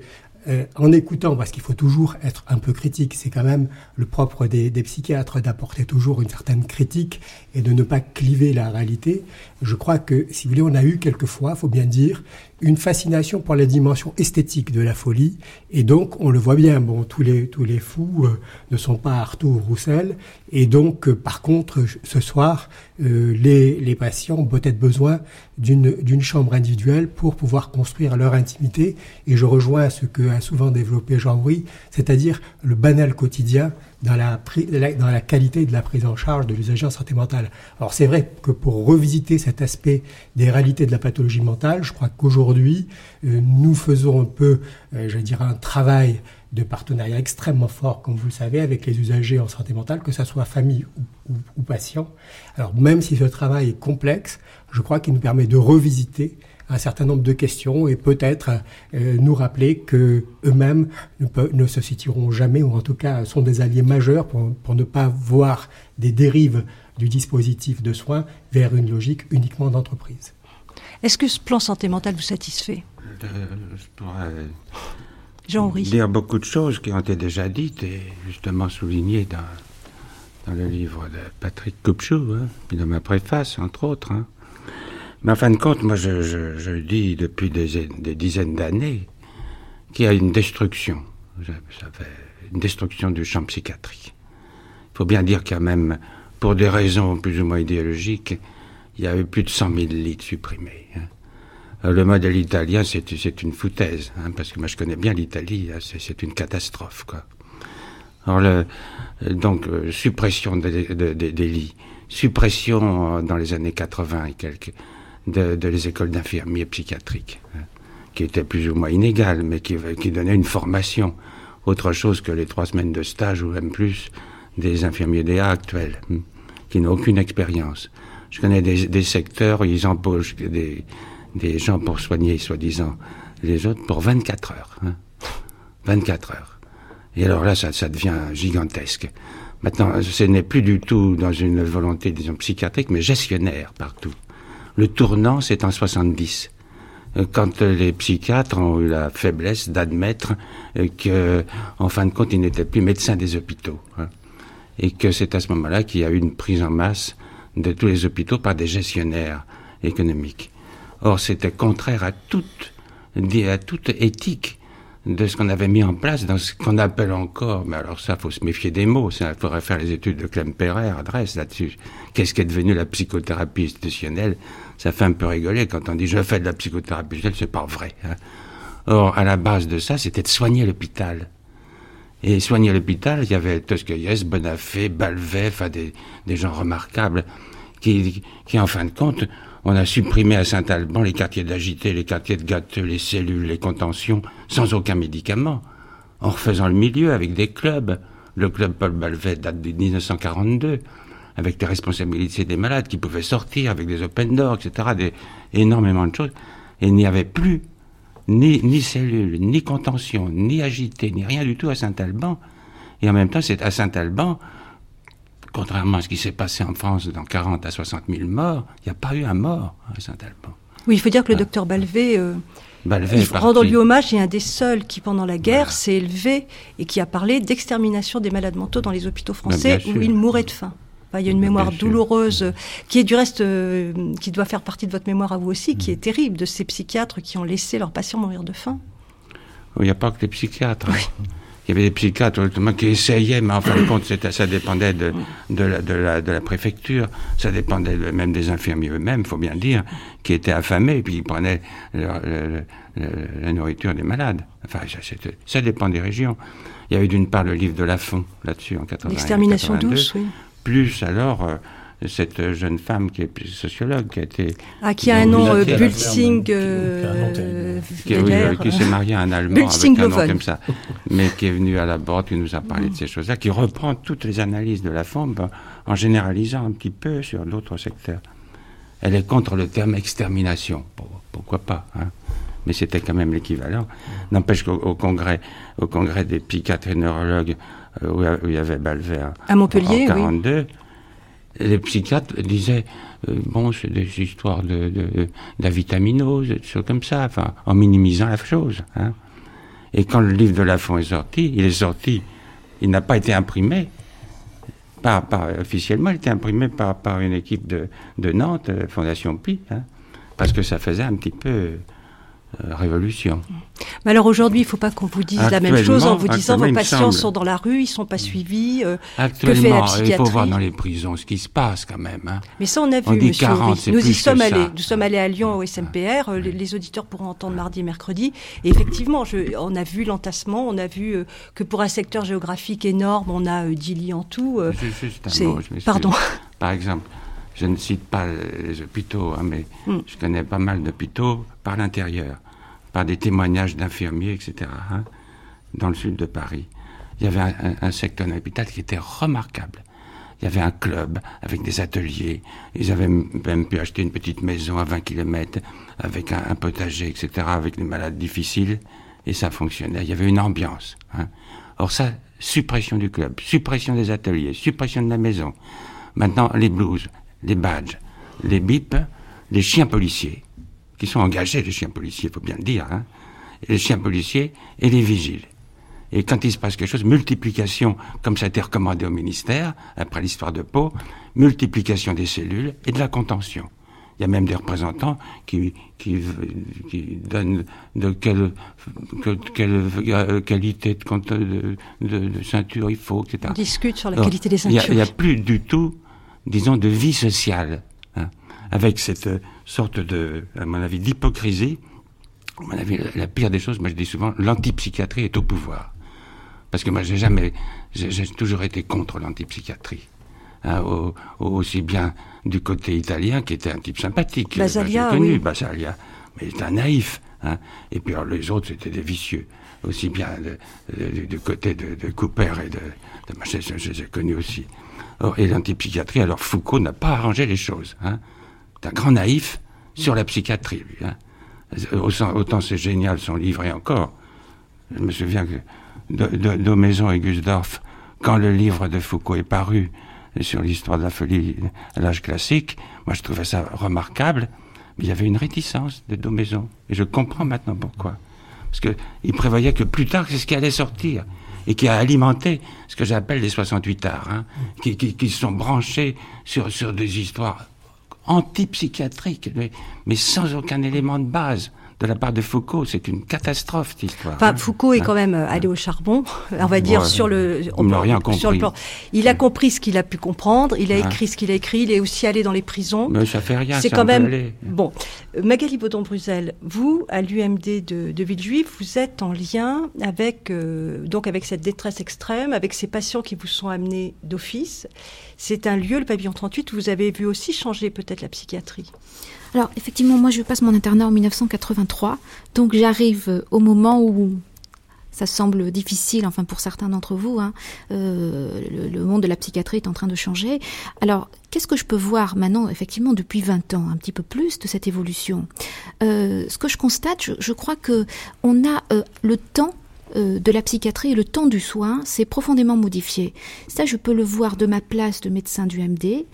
euh, en écoutant, parce qu'il faut toujours être un peu critique, c'est quand même le propre des psychiatres d'apporter toujours une certaine critique et de ne pas cliver la réalité. Je crois que, si vous voulez, on a eu quelquefois, faut bien dire, une fascination pour la dimension esthétique de la folie. Et donc, on le voit bien, bon, tous les, tous les fous euh, ne sont pas Artaud ou Roussel. Et donc, euh, par contre, ce soir, euh, les, les patients ont peut-être besoin d'une, d'une chambre individuelle pour pouvoir construire leur intimité. Et je rejoins ce que a souvent développé Jean-Louis, c'est-à-dire le banal quotidien dans la, dans la qualité de la prise en charge de l'usager en santé mentale. Alors c'est vrai que pour revisiter cet aspect des réalités de la pathologie mentale, je crois qu'aujourd'hui, euh, nous faisons un peu, euh, je dirais, un travail de partenariat extrêmement fort, comme vous le savez, avec les usagers en santé mentale, que ce soit famille ou, ou, ou patient. Alors même si ce travail est complexe, je crois qu'il nous permet de revisiter un certain nombre de questions et peut-être euh, nous rappeler que eux-mêmes ne, ne, se situeront jamais, ou en tout cas sont des alliés majeurs pour, pour, ne pas voir des dérives du dispositif de soins vers une logique uniquement d'entreprise. Est-ce que ce plan santé mentale vous satisfait? Euh, Je pourrais Jean dire beaucoup de choses qui ont été déjà dites et justement soulignées dans, dans le livre de Patrick Kupchou, hein, puis dans ma préface, entre autres. Hein. Mais en fin de compte, moi, je, je, dis depuis des, des dizaines d'années qu'il y a une destruction. Une destruction du champ psychiatrique. Il faut bien dire qu'il y a même, pour des raisons plus ou moins idéologiques, il y a eu plus de 100 000 lits supprimés. Hein. Le modèle italien, c'est une foutaise, hein, parce que moi je connais bien l'Italie, hein, c'est une catastrophe. Quoi. Alors, le, donc, euh, suppression des lits, suppression euh, dans les années 80 et quelques de, les écoles d'infirmiers psychiatriques, hein, qui étaient plus ou moins inégales, mais qui, donnaient une formation, autre chose que les trois semaines de stage ou même plus des infirmiers DA actuels, hein, qui n'ont aucune expérience. Je connais des, des, secteurs où ils embauchent des, des gens pour soigner, soi-disant, les autres pour 24 heures. Hein, 24 heures. Et alors là, ça, ça devient gigantesque. Maintenant, ce n'est plus du tout dans une volonté, disons, psychiatrique, mais gestionnaire partout. Le tournant, c'est en 70 euh, quand les psychiatres ont eu la faiblesse d'admettre euh, que, en fin de compte, ils n'étaient plus médecins des hôpitaux. Hein, et que c'est à ce moment-là qu'il y a eu une prise en masse de tous les hôpitaux par des gestionnaires économiques. Or, c'était contraire à toute à toute éthique de ce qu'on avait mis en place dans ce qu'on appelle encore, mais alors ça, faut se méfier des mots, il faudrait faire les études de Clem Perrer, adresse là-dessus. Qu'est-ce qui est devenu la psychothérapie institutionnelle? Ça fait un peu rigoler quand on dit je fais de la psychothérapie institutionnelle, c'est pas vrai. Hein. Or, à la base de ça, c'était de soigner l'hôpital. Et soigner l'hôpital, il y avait Tosquelles, Bonafé, Balvet, enfin des, des gens remarquables, qui, qui en fin de compte on a supprimé à Saint-Alban les quartiers d'agité, les quartiers de gâteux, les cellules, les contentions, sans aucun médicament, en refaisant le milieu avec des clubs. Le club Paul Balvet date de 1942, avec des responsabilités des malades qui pouvaient sortir, avec des open doors, etc., des, énormément de choses. Et il n'y avait plus ni, ni cellules, ni contention, ni agité, ni rien du tout à Saint-Alban. Et en même temps, c'est à Saint-Alban contrairement à ce qui s'est passé en France dans 40 à 60 000 morts, il n'y a pas eu un mort à Saint-Alban. Oui, il faut dire que le docteur Balvet, euh, rendre lui hommage, est un des seuls qui, pendant la guerre, s'est élevé et qui a parlé d'extermination des malades mentaux dans les hôpitaux français où ils mouraient de faim. il y a une mémoire douloureuse qui est du reste, euh, qui doit faire partie de votre mémoire à vous aussi, qui mm. est terrible, de ces psychiatres qui ont laissé leurs patients mourir de faim. Il n'y a pas que les psychiatres. Hein il y avait des psychiatres qui essayaient, mais en fin de compte, ça dépendait de, de, la, de, la, de, la, préfecture, ça dépendait même des infirmiers eux-mêmes, faut bien dire, qui étaient affamés, et puis ils prenaient la nourriture des malades. Enfin, ça, ça, dépend des régions. Il y avait d'une part le livre de Lafont là-dessus en 80. L'extermination douce, oui. Plus alors. Euh, cette jeune femme qui est sociologue, qui a été... Ah, qui a un nom, euh, Bulsing... Euh, qui, s'est marié à un Allemand avec un nom comme ça, mais qui est venu à la borde, qui nous a parlé de ces choses-là, qui reprend toutes les analyses de la femme en généralisant un petit peu sur d'autres secteurs. Elle est contre le terme extermination. Pourquoi pas hein mais c'était quand même l'équivalent. N'empêche qu'au congrès, au congrès des psychiatres et neurologues, euh, où, il y avait Balver à Montpellier, en 42, les psychiatres disaient euh, bon c'est des histoires de, de, de des choses comme ça en minimisant la chose hein. et quand le livre de Lafont est sorti il est sorti il n'a pas été imprimé par, officiellement il était imprimé par, par une équipe de, de Nantes euh, Fondation Pi hein, parce que ça faisait un petit peu révolution. Mais alors aujourd'hui, il ne faut pas qu'on vous dise la même chose en vous disant vos patients sont dans la rue, ils ne sont pas suivis. Euh, actuellement, il faut voir dans les prisons ce qui se passe quand même. Hein. Mais ça, on a vu, monsieur. Nous y sommes allés. Nous sommes allés à Lyon au SMPR. Euh, les, auditeurs pourront entendre mardi et mercredi. Et effectivement, je, on a vu l'entassement. On a vu que pour un secteur géographique énorme, on a 10 lits en tout. juste un mot, Pardon. Par exemple, je ne cite pas les hôpitaux, hein, mais hmm. je connais pas mal d'hôpitaux par l'intérieur, par des témoignages d'infirmiers, etc., hein, dans le sud de Paris. Il y avait un, secteur d'hôpital qui était remarquable. Il y avait un club avec des ateliers. Ils avaient même pu acheter une petite maison à 20 km avec un, potager, etc., avec des malades difficiles. Et ça fonctionnait. Il y avait une ambiance. Hein. Or ça, suppression du club, suppression des ateliers, suppression de la maison. Maintenant, les blues les badges, les bips, les chiens policiers, qui sont engagés, les chiens policiers, il faut bien le dire, hein, les chiens policiers et les vigiles. Et quand il se passe quelque chose, multiplication, comme ça a été recommandé au ministère, après l'histoire de Pau, multiplication des cellules et de la contention. Il y a même des représentants qui, qui, qui donnent de quelle, quelle qualité de, de, de, ceinture il faut, etc. On discute sur la qualité des ceintures. Il n'y a, plus du tout disons, de vie sociale, hein, avec cette euh, sorte de, à mon avis, d'hypocrisie. À mon avis, la, pire des choses, moi je dis souvent, l'antipsychiatrie est au pouvoir. Parce que moi j'ai jamais, j'ai toujours été contre l'antipsychiatrie. Hein, aussi bien du côté italien, qui était un type sympathique. Basalia, connu, oui. Basalia, mais c'était un naïf. Hein. Et puis alors, les autres, c'était des vicieux. Aussi bien du côté de, Cooper et de, de Machet, je les ai connus aussi. Et l'antipsychiatrie, alors Foucault n'a pas arrangé les choses. Hein. Un grand naïf sur la psychiatrie. Hein. Autant, c'est génial son livre et encore. Je me souviens que Daumaison et Gusdorf, quand le livre de Foucault est paru sur l'histoire de la folie à l'âge classique, moi je trouvais ça remarquable, mais il y avait une réticence de Daumaison. Et je comprends maintenant pourquoi. Parce qu'il prévoyait que plus tard, c'est ce qui allait sortir et qui a alimenté ce que j'appelle les 68 arts, hein, qui, qui, qui, sont branchés sur des histoires antipsychiatriques, mais, mais sans aucun élément de base de la part de Foucault. C'est une catastrophe, cette histoire. Enfin, Foucault est hein quand même euh, allé au charbon, on va dire, sur le. On n'a rien compris. Sur le plan. Il a compris ce qu'il a pu comprendre, il a écrit ce qu'il a écrit, il est aussi allé dans les prisons. Mais ça fait rien, c'est quand même. Bon. Magali Baudon-Bruzel, vous, à l'UMD de, de Villejuif, vous êtes en lien avec, euh, donc avec cette détresse extrême, avec ces patients qui vous sont amenés d'office. C'est un lieu, le pavillon 38, où vous avez vu aussi changer peut-être la psychiatrie. Alors, effectivement, moi, je passe mon internat en 1983. Donc, j'arrive euh, au moment où ça semble difficile, enfin pour certains d'entre vous, hein, euh, le, monde de la psychiatrie est en train de changer. Alors, qu'est-ce que je peux voir maintenant, effectivement, depuis 20 ans, un petit peu plus de cette évolution? Euh, Ce que je constate, je, crois que on a le temps de la psychiatrie et le temps du soin s'est profondément modifié. Ça, je peux le voir de ma place de médecin du MD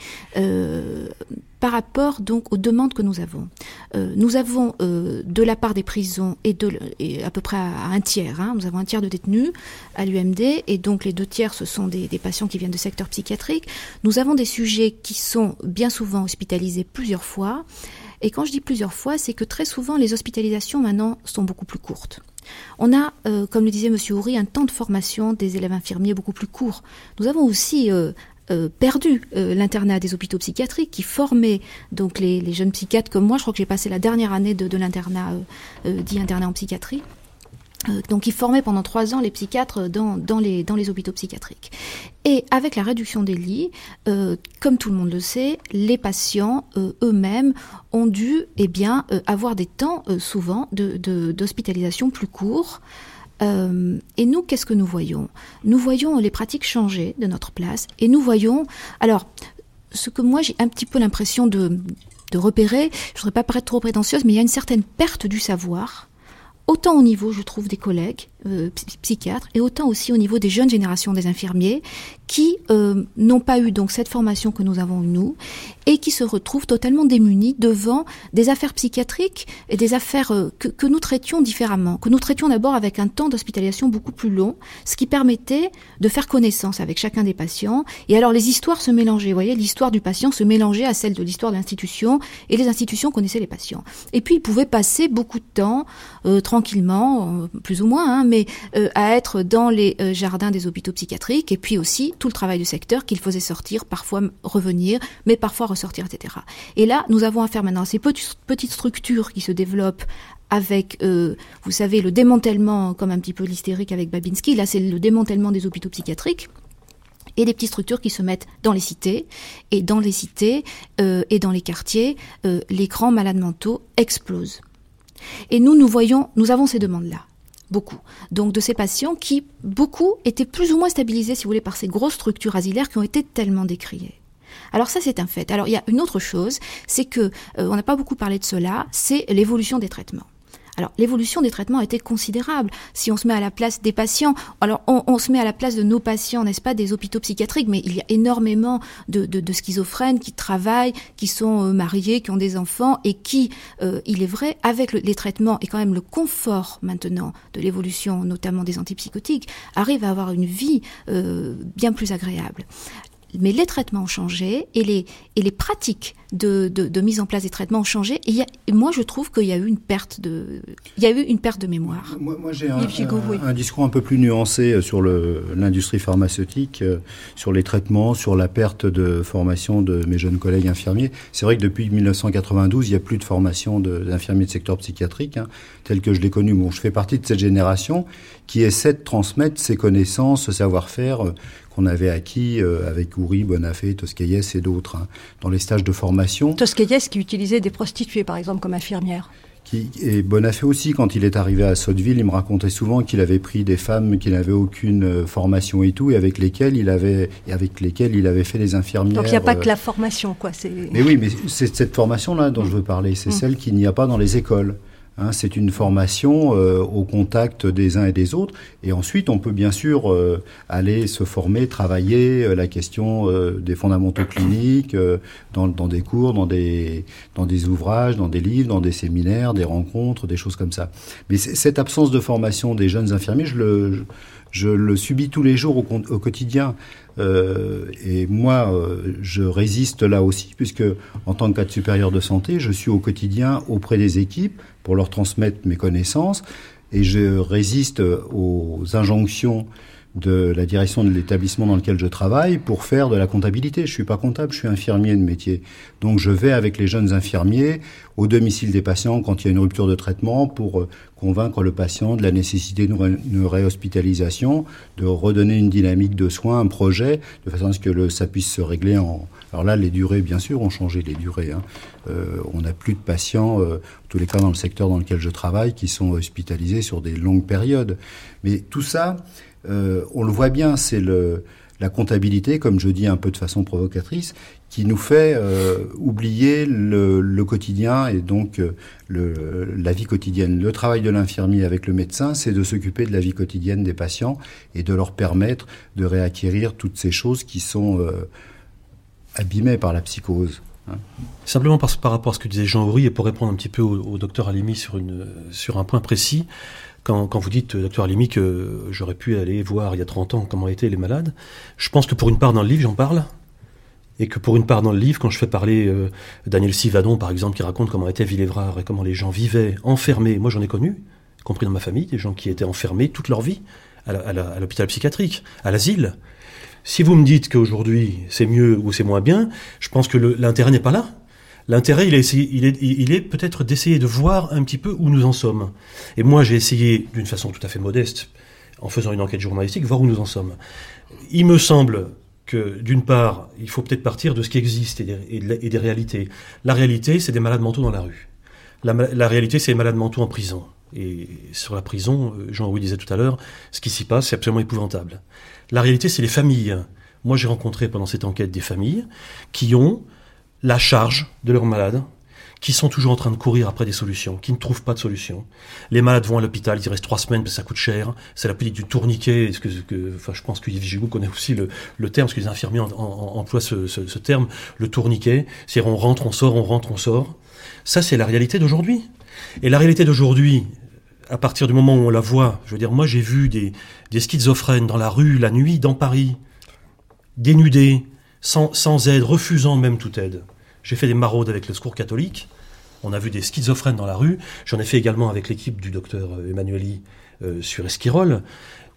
par rapport donc aux demandes que nous avons. Euh, nous avons euh, de la part des prisons et, de, et à peu près à, un tiers, hein, nous avons un tiers de détenus à l'UMD et donc les deux tiers ce sont des, des, patients qui viennent de secteur psychiatrique. Nous avons des sujets qui sont bien souvent hospitalisés plusieurs fois et quand je dis plusieurs fois, c'est que très souvent les hospitalisations maintenant sont beaucoup plus courtes. On a, euh, comme le disait M. Houry, un temps de formation des élèves infirmiers beaucoup plus court. Nous avons aussi euh, perdu euh, l'internat des hôpitaux psychiatriques qui formait donc les, jeunes psychiatres comme moi. Je crois que j'ai passé la dernière année de, l'internat dit internat en psychiatrie. Donc, ils formaient pendant trois ans les psychiatres dans, les, hôpitaux psychiatriques. Et avec la réduction des lits, comme tout le monde le sait, les patients eux-mêmes ont dû eh bien, avoir des temps souvent d'hospitalisation plus courts. Euh, et nous, qu'est-ce que nous voyons? Nous voyons les pratiques changer de notre place et nous voyons, alors, ce que moi j'ai un petit peu l'impression de, de repérer, je ne voudrais pas paraître trop prétentieuse, mais il y a une certaine perte du savoir autant au niveau, je trouve, des collègues euh, psychiatres et autant aussi au niveau des jeunes générations des infirmiers qui euh, n'ont pas eu donc cette formation que nous avons nous et qui se retrouvent totalement démunis devant des affaires psychiatriques et des affaires euh, que, que, nous traitions différemment, que nous traitions d'abord avec un temps d'hospitalisation beaucoup plus long, ce qui permettait de faire connaissance avec chacun des patients et alors les histoires se mélangeaient, vous voyez, l'histoire du patient se mélangeait à celle de l'histoire de l'institution et les institutions connaissaient les patients. Et puis ils pouvaient passer beaucoup de temps euh, tranquillement, euh, plus ou moins, hein, mais euh, à être dans les jardins des hôpitaux psychiatriques, et puis aussi tout le travail du secteur qu'il faisait sortir, parfois revenir, mais parfois ressortir, etc. Et là, nous avons affaire maintenant à ces petites structures qui se développent avec, vous savez, le démantèlement, comme un petit peu l'hystérique avec Babinski, là c'est le démantèlement des hôpitaux psychiatriques et des petites structures qui se mettent dans les cités. Et dans les cités et dans les quartiers, les grands malades mentaux explosent. Et nous, nous voyons, nous avons ces demandes-là. Beaucoup. Donc de ces patients qui, beaucoup, étaient plus ou moins stabilisés, si vous voulez, par ces grosses structures asilaires qui ont été tellement décriées. Alors ça, c'est un fait. Alors il y a une autre chose, c'est que, euh, on n'a pas beaucoup parlé de cela, c'est l'évolution des traitements. Alors l'évolution des traitements été considérable. Si on se met à la place des patients, alors on, se met à la place de nos patients, n'est-ce pas, des hôpitaux psychiatriques, mais il y a énormément de schizophrènes qui travaillent, qui sont euh, mariés, qui ont des enfants et qui, euh, il est vrai, avec les traitements et quand même le confort maintenant de l'évolution, notamment des antipsychotiques, arrivent à avoir une vie euh, bien plus agréable mais les traitements ont changé et les, et les pratiques de, de, mise en place des traitements ont changé. Et, moi, je trouve qu'il y a eu une perte de, il y a eu une perte de mémoire. Moi, moi j'ai un, un, discours un peu plus nuancé euh, sur l'industrie pharmaceutique, euh, sur les traitements, sur la perte de formation de mes jeunes collègues infirmiers. C'est vrai que depuis 1992, il n'y a plus de formation d'infirmiers de, secteur psychiatrique, hein, tel que je l'ai connu. Bon, je fais partie de cette génération qui essaie de transmettre ses connaissances, ce savoir-faire euh, qu'on avait acquis euh, avec Ouri, Bonafé, Toscaïès et d'autres hein, dans les stages de formation. Toscaïès qui utilisait des prostituées, par exemple, comme infirmières. Qui, et Bonafé aussi, quand il est arrivé à Sotteville, il me racontait souvent qu'il avait pris des femmes qui n'avaient aucune euh, formation et tout, et avec lesquelles il avait, et avec lesquelles il avait fait des infirmières. Donc il n'y a pas que la formation, quoi. Mais oui, mais c'est cette formation-là dont je veux parler. C'est mm. celle qu'il n'y a pas dans les écoles. Hein, c'est une formation euh, au contact des uns et des autres. Et ensuite, on peut bien sûr euh, aller se former, travailler euh, la question des fondamentaux cliniques dans, dans, des cours, dans des, dans des ouvrages, dans des livres, dans des séminaires, des rencontres, des choses comme ça. Mais cette absence de formation des jeunes infirmiers, je le, je le subis tous les jours au, au quotidien. Euh, et moi, euh, je résiste là aussi, puisque en tant que cadre supérieur de santé, je suis au quotidien auprès des équipes pour leur transmettre mes connaissances, et je résiste aux injonctions de la direction de l'établissement dans lequel je travaille pour faire de la comptabilité. Je suis pas comptable, je suis infirmier de métier. Donc je vais avec les jeunes infirmiers au domicile des patients quand il y a une rupture de traitement pour euh, convaincre le patient de la nécessité d'une réhospitalisation, de redonner une dynamique de soins, un projet, de façon à ce que le, ça puisse se régler en... Alors là, les durées, bien sûr, ont changé, les durées. Hein. Euh, on n'a plus de patients, euh, en tous les cas dans le secteur dans lequel je travaille, qui sont hospitalisés sur des longues périodes. Mais tout ça, on le voit bien, c'est la comptabilité, comme je dis un peu de façon provocatrice, qui nous fait euh, oublier le, quotidien et donc euh, la vie quotidienne. Le travail de l'infirmier avec le médecin, c'est de s'occuper de la vie quotidienne des patients et de leur permettre de réacquérir toutes ces choses qui sont euh, abîmées par la psychose. Hein. Simplement par, par, rapport à ce que disait Jean Horry, et pour répondre un petit peu au, docteur Alimi sur un point précis, quand, vous dites, docteur Alimi, que j'aurais pu aller voir il y a 30 ans comment étaient les malades, je pense que pour une part dans le livre, j'en parle, et que pour une part dans le livre, quand je fais parler euh, Daniel Sivadon, par exemple, qui raconte comment était Villévrard et comment les gens vivaient enfermés, moi j'en ai connu, compris dans ma famille, des gens qui étaient enfermés toute leur vie à l'hôpital psychiatrique, à l'asile. Si vous me dites qu'aujourd'hui c'est mieux ou c'est moins bien, je pense que l'intérêt n'est pas là. L'intérêt, il est, il est, peut-être d'essayer de voir un petit peu où nous en sommes. Et moi, j'ai essayé, d'une façon tout à fait modeste, en faisant une enquête journalistique, voir où nous en sommes. Il me semble que, d'une part, il faut peut-être partir de ce qui existe et des, des réalités. La réalité, c'est des malades mentaux dans la rue. La, réalité, c'est les malades mentaux en prison. Et sur la prison, Jean-Louis disait tout à l'heure, ce qui s'y passe, c'est absolument épouvantable. La réalité, c'est les familles. Moi, j'ai rencontré pendant cette enquête des familles qui ont la charge de leurs malades, qui sont toujours en train de courir après des solutions, qui ne trouvent pas de solution. Les malades vont à l'hôpital, ils restent trois semaines parce que ça coûte cher. C'est la politique du tourniquet. je pense que Yves connaît aussi le, terme, parce que les infirmiers en, en, emploient ce, terme, le tourniquet. C'est-à-dire on rentre, on sort, on rentre, on sort. Ça, c'est la réalité d'aujourd'hui. Et la réalité d'aujourd'hui, à partir du moment où on la voit, je veux dire, moi j'ai vu des, schizophrènes dans la rue, la nuit, dans Paris, dénudés, sans aide, refusant même toute aide. J'ai fait des maraudes avec le secours catholique. On a vu des schizophrènes dans la rue. J'en ai fait également avec l'équipe du docteur Emmanueli euh, sur Esquirol.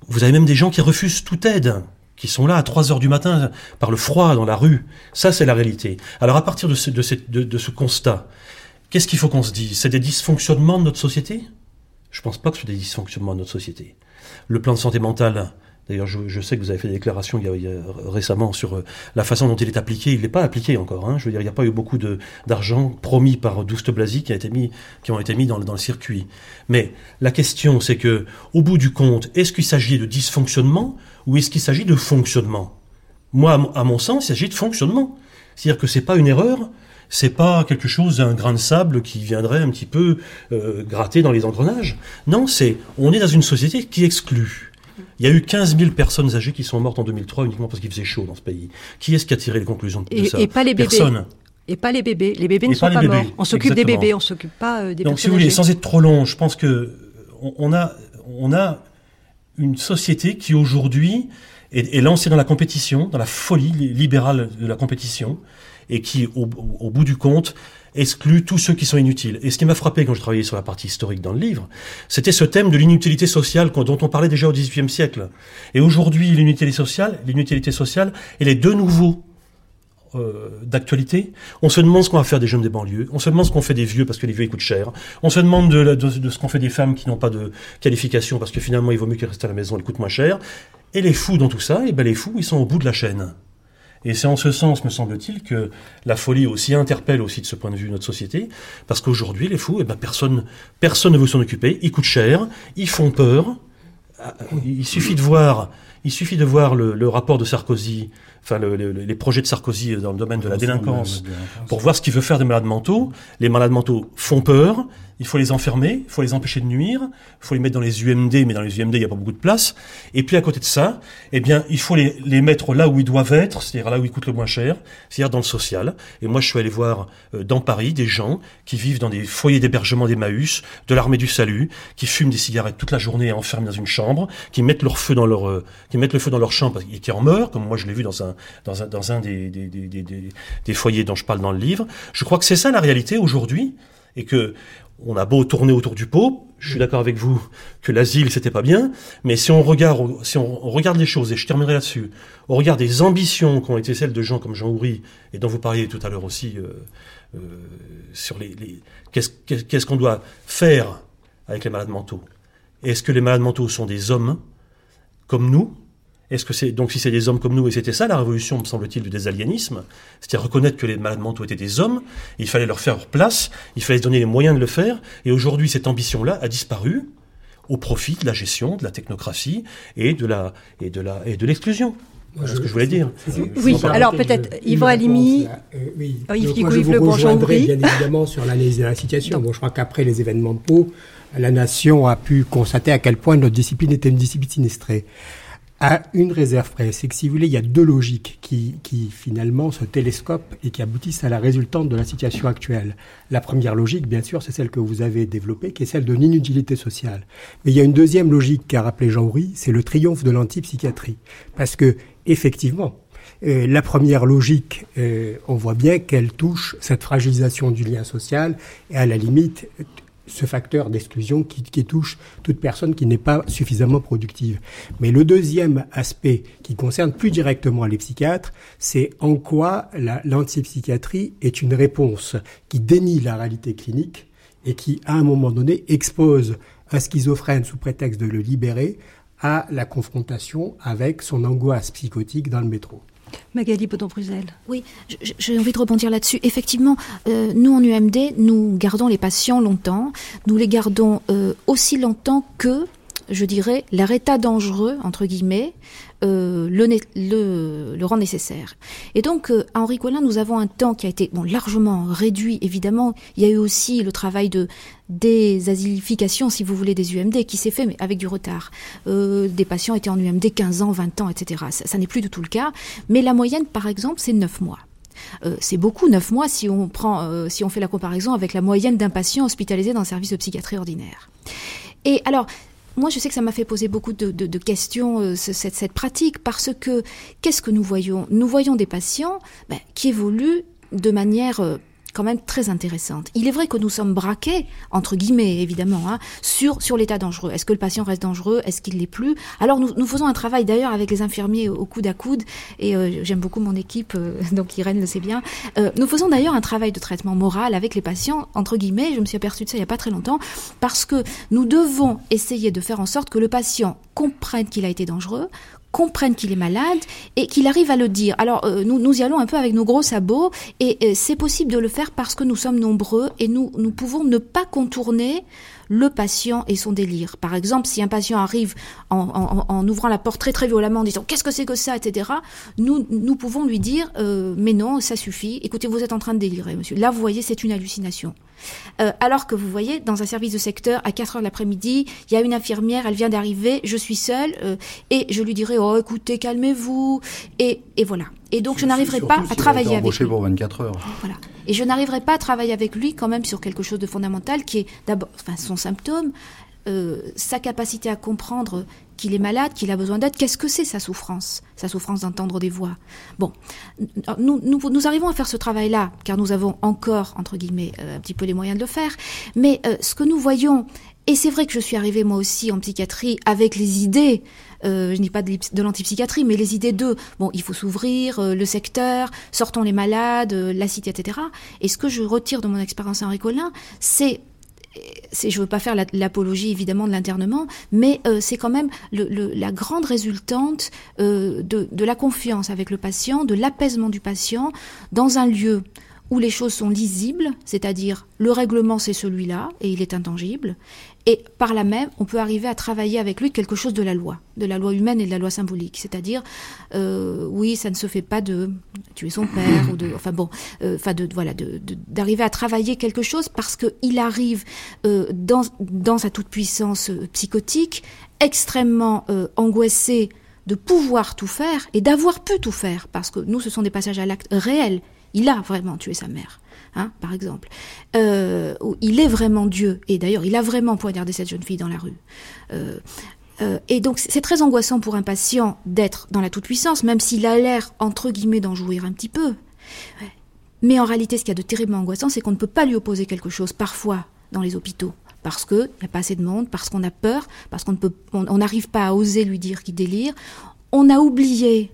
Vous avez même des gens qui refusent toute aide, qui sont là à 3 heures du matin par le froid dans la rue. Ça, c'est la réalité. Alors à partir de ce constat, qu'est-ce qu'il faut qu'on se dise? C'est des dysfonctionnements de notre société? Je pense pas que ce soit des dysfonctionnements de notre société. Le plan de santé mentale, D'ailleurs, je, je, sais que vous avez fait des déclarations il y a, il y a récemment sur euh, la façon dont il est appliqué. Il n'est pas appliqué encore. Hein. Je veux dire, il n'y a pas eu beaucoup d'argent promis par Douste Blasi qui, a été mis, qui ont été mis dans, dans le circuit. Mais la question, c'est que, au bout du compte, est-ce qu'il s'agit de dysfonctionnement ou est-ce qu'il s'agit de fonctionnement? Moi, à mon sens, il s'agit de fonctionnement. C'est-à-dire que c'est pas une erreur, c'est pas quelque chose d'un grain de sable qui viendrait un petit peu euh, gratter dans les engrenages. Non, c'est on est dans une société qui exclut. Il y a eu 15 000 personnes âgées qui sont mortes en 2003 uniquement parce qu'il faisait chaud dans ce pays. Qui est-ce qui a tiré les conclusions de et, ça Et pas les bébés. Personne. Et pas les bébés. Les bébés ne sont pas morts. On s'occupe des bébés, on s'occupe pas euh, des Donc, personnes si vous voulez, âgées. sans être trop long, je pense que on a, on a une société qui aujourd'hui est, est lancée dans la compétition, dans la folie libérale de la compétition, et qui, au, bout du compte, exclut tous ceux qui sont inutiles. Et ce qui m'a frappé quand je travaillais sur la partie historique dans le livre, c'était ce thème de l'inutilité sociale dont on parlait déjà au XVIIIe siècle. Et aujourd'hui, l'inutilité sociale, l'inutilité sociale, elle est de nouveau euh, d'actualité. On se demande ce qu'on va faire des jeunes des banlieues. On se demande ce qu'on fait des vieux parce que les vieux ils coûtent cher. On se demande de, de, ce qu'on fait des femmes qui n'ont pas de qualification parce que finalement il vaut mieux qu'elles restent à la maison, elles coûtent moins cher. Et les fous dans tout ça, et ben les fous ils sont au bout de la chaîne. Et c'est en ce sens, me semble-t-il, que la folie aussi interpelle aussi de ce point de vue notre société, parce qu'aujourd'hui, les fous, eh ben, personne, personne ne veut s'en occuper, ils coûtent cher, ils font peur. Il suffit de voir, il suffit de voir le, le rapport de Sarkozy, enfin le, le, les projets de Sarkozy dans le domaine de la délinquance, pour voir ce qu'il veut faire des malades mentaux. Les malades mentaux font peur, il faut les enfermer, il faut les empêcher de nuire, il faut les mettre dans les UMD, mais dans les UMD, il n'y a pas beaucoup de place. Et puis à côté de ça, eh bien, il faut les, mettre là où ils doivent être, c'est-à-dire là où ils coûtent le moins cher, c'est-à-dire dans le social. Et moi, je suis allé voir euh, dans Paris des gens qui vivent dans des foyers d'hébergement d'Emmaüs, de l'armée du salut, qui fument des cigarettes toute la journée enfermés dans une chambre, qui mettent leur feu dans leur, euh, qui mettent le feu dans leur chambre et qui en meurent, comme moi je l'ai vu dans un, dans un, dans un des, des, des, des, des foyers dont je parle dans le livre. Je crois que c'est ça la réalité aujourd'hui et que on a beau tourner autour du pot, je suis d'accord avec vous que l'asile c'était pas bien, mais si on regarde, les choses, et je terminerai là-dessus, on regarde des ambitions qui ont été celles de gens comme Jean Houry, et dont vous parliez tout à l'heure aussi, euh, euh, sur les, les qu'est-ce qu'on doit faire avec les malades mentaux? Est-ce que les malades mentaux sont des hommes comme nous est-ce que c'est donc si c'est des hommes comme nous et c'était ça la révolution me semble-t-il du désaliénisme, c'est-à-dire reconnaître que les malades mentaux étaient des hommes, il fallait leur faire place, il fallait se donner les moyens de le faire et aujourd'hui cette ambition-là a disparu au profit de la gestion, de la technocratie et de la et de la et de l'exclusion. Voilà ce que je voulais dire. Oui, alors peut-être Yvan Halimi, Euh, oui. Oh, Yves Donc, moi, je Yves vous rejoindrai bien évidemment sur l'analyse de la situation. Bon, je crois qu'après les événements de Pau, la nation a pu constater à quel point notre discipline était une discipline sinistrée. À une réserve près, c'est que si vous voulez, il y a deux logiques qui, qui finalement se télescopent et qui aboutissent à la résultante de la situation actuelle. La première logique, bien sûr, c'est celle que vous avez développée, qui est celle de l'inutilité sociale. Mais il y a une deuxième logique qu'a rappelé Jean Houry, c'est le triomphe de l'antipsychiatrie. Parce que, effectivement, euh, la première logique, euh, on voit bien qu'elle touche cette fragilisation du lien social et à la limite ce facteur d'exclusion qui, touche toute personne qui n'est pas suffisamment productive. Mais le deuxième aspect qui concerne plus directement les psychiatres, c'est en quoi la- l'antipsychiatrie est une réponse qui dénie la réalité clinique et qui, à un moment donné, expose un schizophrène sous prétexte de le libérer à la confrontation avec son angoisse psychotique dans le métro. Magali Baudon-Bruzel. Oui, j'ai envie de rebondir là-dessus. Effectivement, euh, nous en UMD, nous gardons les patients longtemps. Nous les gardons euh, aussi longtemps que, je dirais, leur état dangereux, entre guillemets, euh, le, rend nécessaire. Et donc, euh, à Henri Collin, nous avons un temps qui a été largement réduit, évidemment. Il y a eu aussi le travail de désasilification, si vous voulez, des UMD, qui s'est fait, mais avec du retard. Euh, des patients étaient en UMD 15 ans, 20 ans, etc. Ça, n'est plus du tout le cas. Mais la moyenne, par exemple, c'est 9 mois. C'est beaucoup, 9 mois, si on, prend, si on fait la comparaison avec la moyenne d'un patient hospitalisé dans un service de psychiatrie ordinaire. Et alors, moi, je sais que ça m'a fait poser beaucoup de, questions, euh, ce- cette, cette pratique, parce que qu'est-ce que nous voyons? Nous voyons des patients ben, qui évoluent de manière euh, quand même très intéressante. Il est vrai que nous sommes braqués, entre guillemets évidemment, hein, sur, sur l'état dangereux. Est-ce que le patient reste dangereux? Est-ce qu'il l'est plus? Alors nous, nous faisons un travail d'ailleurs avec les infirmiers au coude à coude, et euh, j'aime beaucoup mon équipe, euh, donc Irène le sait bien. Euh, nous faisons d'ailleurs un travail de traitement moral avec les patients, entre guillemets, je me suis aperçue de ça il n'y a pas très longtemps, parce que nous devons essayer de faire en sorte que le patient comprenne qu'il a été dangereux, comprenne qu'il est malade et qu'il arrive à le dire. Alors euh, nous, nous y allons un peu avec nos gros sabots et euh, c'est possible de le faire parce que nous sommes nombreux et nous, nous pouvons ne pas contourner le patient et son délire. Par exemple, si un patient arrive en, en- en ouvrant la porte très très violemment en disant qu'est-ce que c'est que ça, etc., nous, nous pouvons lui dire euh, mais non, ça suffit, écoutez, vous êtes en train de délirer, monsieur. Là, vous voyez, c'est une hallucination. Euh, alors que vous voyez, dans un service de secteur, à 4 heures de l'après-midi, il y a une infirmière, elle vient d'arriver, je suis seule, euh, et je lui dirai, oh, écoutez, calmez-vous, et, et voilà. Et donc, je n'arriverai pas à travailler avec pour 24 heures. Voilà. Et je n'arriverai pas à travailler avec lui quand même sur quelque chose de fondamental qui est d'abord, enfin, son symptôme, euh, sa capacité à comprendre qu'il est malade, qu'il a besoin d'aide. Qu'est-ce que c'est sa souffrance? Sa souffrance d'entendre des voix. Bon, nous, nous, arrivons à faire ce travail-là, car nous avons encore, entre guillemets, euh, un petit peu les moyens de le faire. Mais euh, ce que nous voyons, et c'est vrai que je suis arrivée moi aussi en psychiatrie avec les idées, euh, je n'ai pas de, l'antipsychiatrie, mais les idées de, bon, il faut s'ouvrir, euh, le secteur, sortons les malades, euh, la cité, etc. Et ce que je retire de mon expérience Henri Collin, c'est je veux pas faire la- l'apologie évidemment de l'internement, mais euh, c'est quand même la grande résultante de, de la confiance avec le patient, de l'apaisement du patient dans un lieu où les choses sont lisibles, c'est-à-dire le règlement c'est celui-là et il est intangible, Et par là même, on peut arriver à travailler avec lui quelque chose de la loi, de la loi humaine et de la loi symbolique. C'est-à-dire, euh, oui, ça ne se fait pas de tuer son père ou de, enfin bon, euh, enfin de voilà, d'arriver à travailler quelque chose parce que il arrive euh, dans dans sa toute puissance psychotique, extrêmement angoissé de pouvoir tout faire et d'avoir pu tout faire parce que nous, ce sont des passages à l'acte réels. Il a vraiment tué sa mère. Hein, par exemple, euh, il est vraiment Dieu, et d'ailleurs il a vraiment poignardé cette jeune fille dans la rue. Euh, euh, et donc c'est très angoissant pour un patient d'être dans la toute-puissance, même s'il a l'air, entre guillemets, d'en jouir un petit peu. Mais en réalité, ce qu'il y a de terriblement angoissant, c'est qu'on ne peut pas lui opposer quelque chose, parfois, dans les hôpitaux. Parce qu'il n'y a pas assez de monde, parce qu'on a peur, parce qu'on n'arrive pas à oser lui dire qu'il délire. On a oublié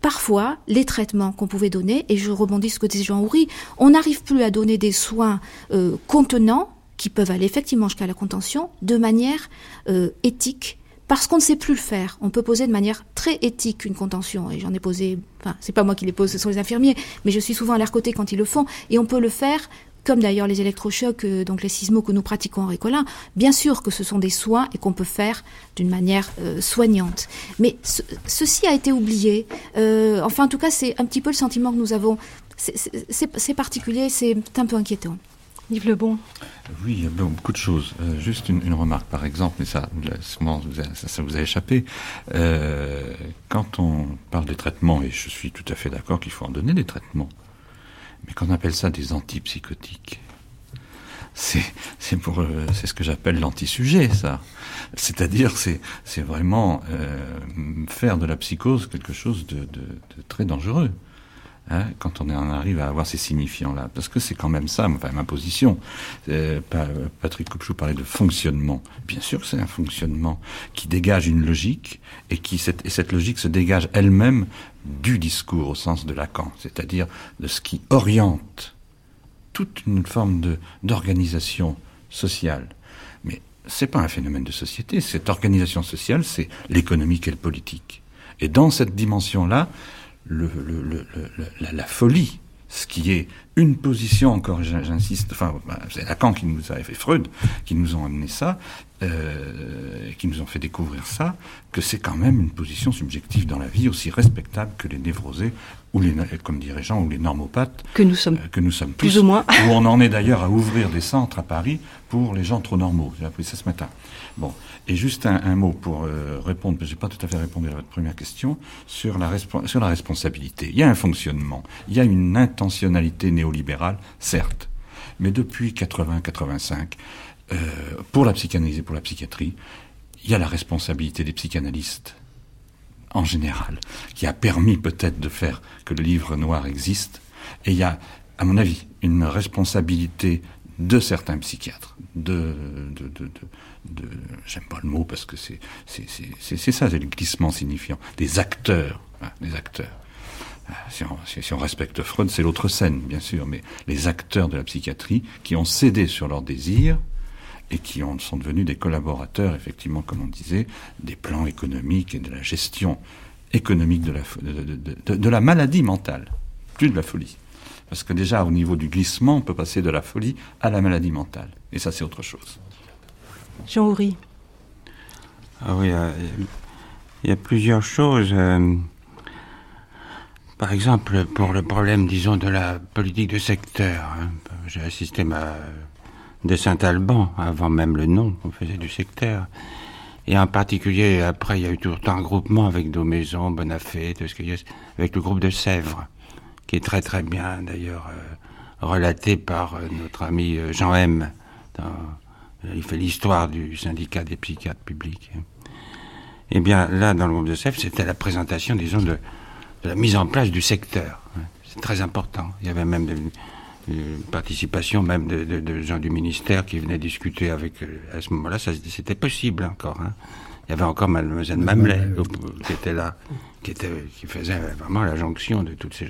parfois les traitements qu'on pouvait donner, et je rebondis ce que disait Jean Houry, on n'arrive plus à donner des soins euh, contenants, qui peuvent aller effectivement jusqu'à la contention, de manière euh, éthique, parce qu'on ne sait plus le faire. On peut poser de manière très éthique une contention, et j'en ai posé, enfin, c'est pas moi qui les pose, ce sont les infirmiers, mais je suis souvent à leur côté quand ils le font, et on peut le faire comme d'ailleurs les électrochocs, euh, donc les sismos que nous pratiquons en Récolin, bien sûr que ce sont des soins et qu'on peut faire d'une manière euh, soignante. Mais ceci a été oublié. Euh, enfin, en tout cas, c'est un petit peu le sentiment que nous avons. C'est particulier, c'est un peu inquiétant. Yves Lebon. Oui, il y a beaucoup de choses. juste une, remarque, par exemple, mais ça, souvent, ça, ça vous a échappé. quand on parle des traitements, et je suis tout à fait d'accord qu'il faut en donner des traitements, mais qu'on appelle ça des antipsychotiques. C'est pour euh, c'est ce que j'appelle l'antisujet ça. C'est-à-dire c'est c'est vraiment euh, faire de la psychose quelque chose de, de très dangereux. Hein, quand on en arrive à avoir ces signifiants-là. Parce que c'est quand même ça, enfin, ma position. Euh, Patrick Couchou parlait de fonctionnement. Bien sûr que c'est un fonctionnement qui dégage une logique et qui cette, et cette logique se dégage elle-même du discours au sens de Lacan, c'est-à-dire de ce qui oriente toute une forme d'organisation sociale. Mais c'est pas un phénomène de société. Cette organisation sociale, c'est l'économique et le politique. Et dans cette dimension-là, le, le, la, la, folie, ce qui est une position, encore j'insiste, enfin, bah, c'est Lacan qui nous a fait Freud, qui nous ont amené ça, euh, qui nous ont fait découvrir ça, que c'est quand même une position subjective dans la vie aussi respectable que les névrosés ou les, comme dirait Jean, ou les normopathes. Que nous sommes. Euh, que nous sommes plus ou moins. où on en est d'ailleurs à ouvrir des centres à Paris pour les gens trop normaux. J'ai appris ça ce matin. Bon. Et juste un, mot pour euh, répondre, parce que j'ai pas tout à fait répondu à votre première question, sur la, sur la responsabilité. Il y a un fonctionnement. Il y a une intentionnalité néolibérale, certes. Mais depuis 80-85, euh, pour la psychanalyse et pour la psychiatrie, il y a la responsabilité des psychanalystes en général, qui a permis peut-être de faire que le livre noir existe. Et il y a, à mon avis, une responsabilité de certains psychiatres, de, de, de, de, j'aime pas le mot parce que c'est, ça, c'est le glissement signifiant, des acteurs, hein, des acteurs. Euh, si on, respecte Freud, c'est l'autre scène, bien sûr, mais les acteurs de la psychiatrie qui ont cédé sur leurs désirs et qui ont, sont devenus des collaborateurs, effectivement, comme on disait, des plans économiques et de la gestion économique de, la maladie mentale, plus de la folie. Parce que déjà, au niveau du glissement, on peut passer de la folie à la maladie mentale. Et ça, c'est autre chose. Jean Houry. Ah oui, il y a plusieurs choses. Euh, par exemple, pour le problème, disons, de la politique de secteur. Hein, j'ai assisté ma de Saint-Alban, avant même le nom, on faisait du secteur. Et en particulier, après, il y a eu tout un groupement avec nos maisons, Bonafé, tout ce qu'il y a, avec le groupe de Sèvres, qui est très très bien d'ailleurs euh, relaté par euh, notre ami euh, Jean M. il fait l'histoire du syndicat des psychiatres publics. Eh bien, là, dans le groupe de Sèvres, c'était la présentation, disons, de, de, la mise en place du secteur. C'est très important. Il y avait même participation même de, gens du ministère qui venaient discuter avec. Euh, à ce moment-là, c'était possible encore. Hein. Il y avait encore Mademoiselle Mamelet qui était là, qui, était, qui faisait vraiment la jonction de toutes ces.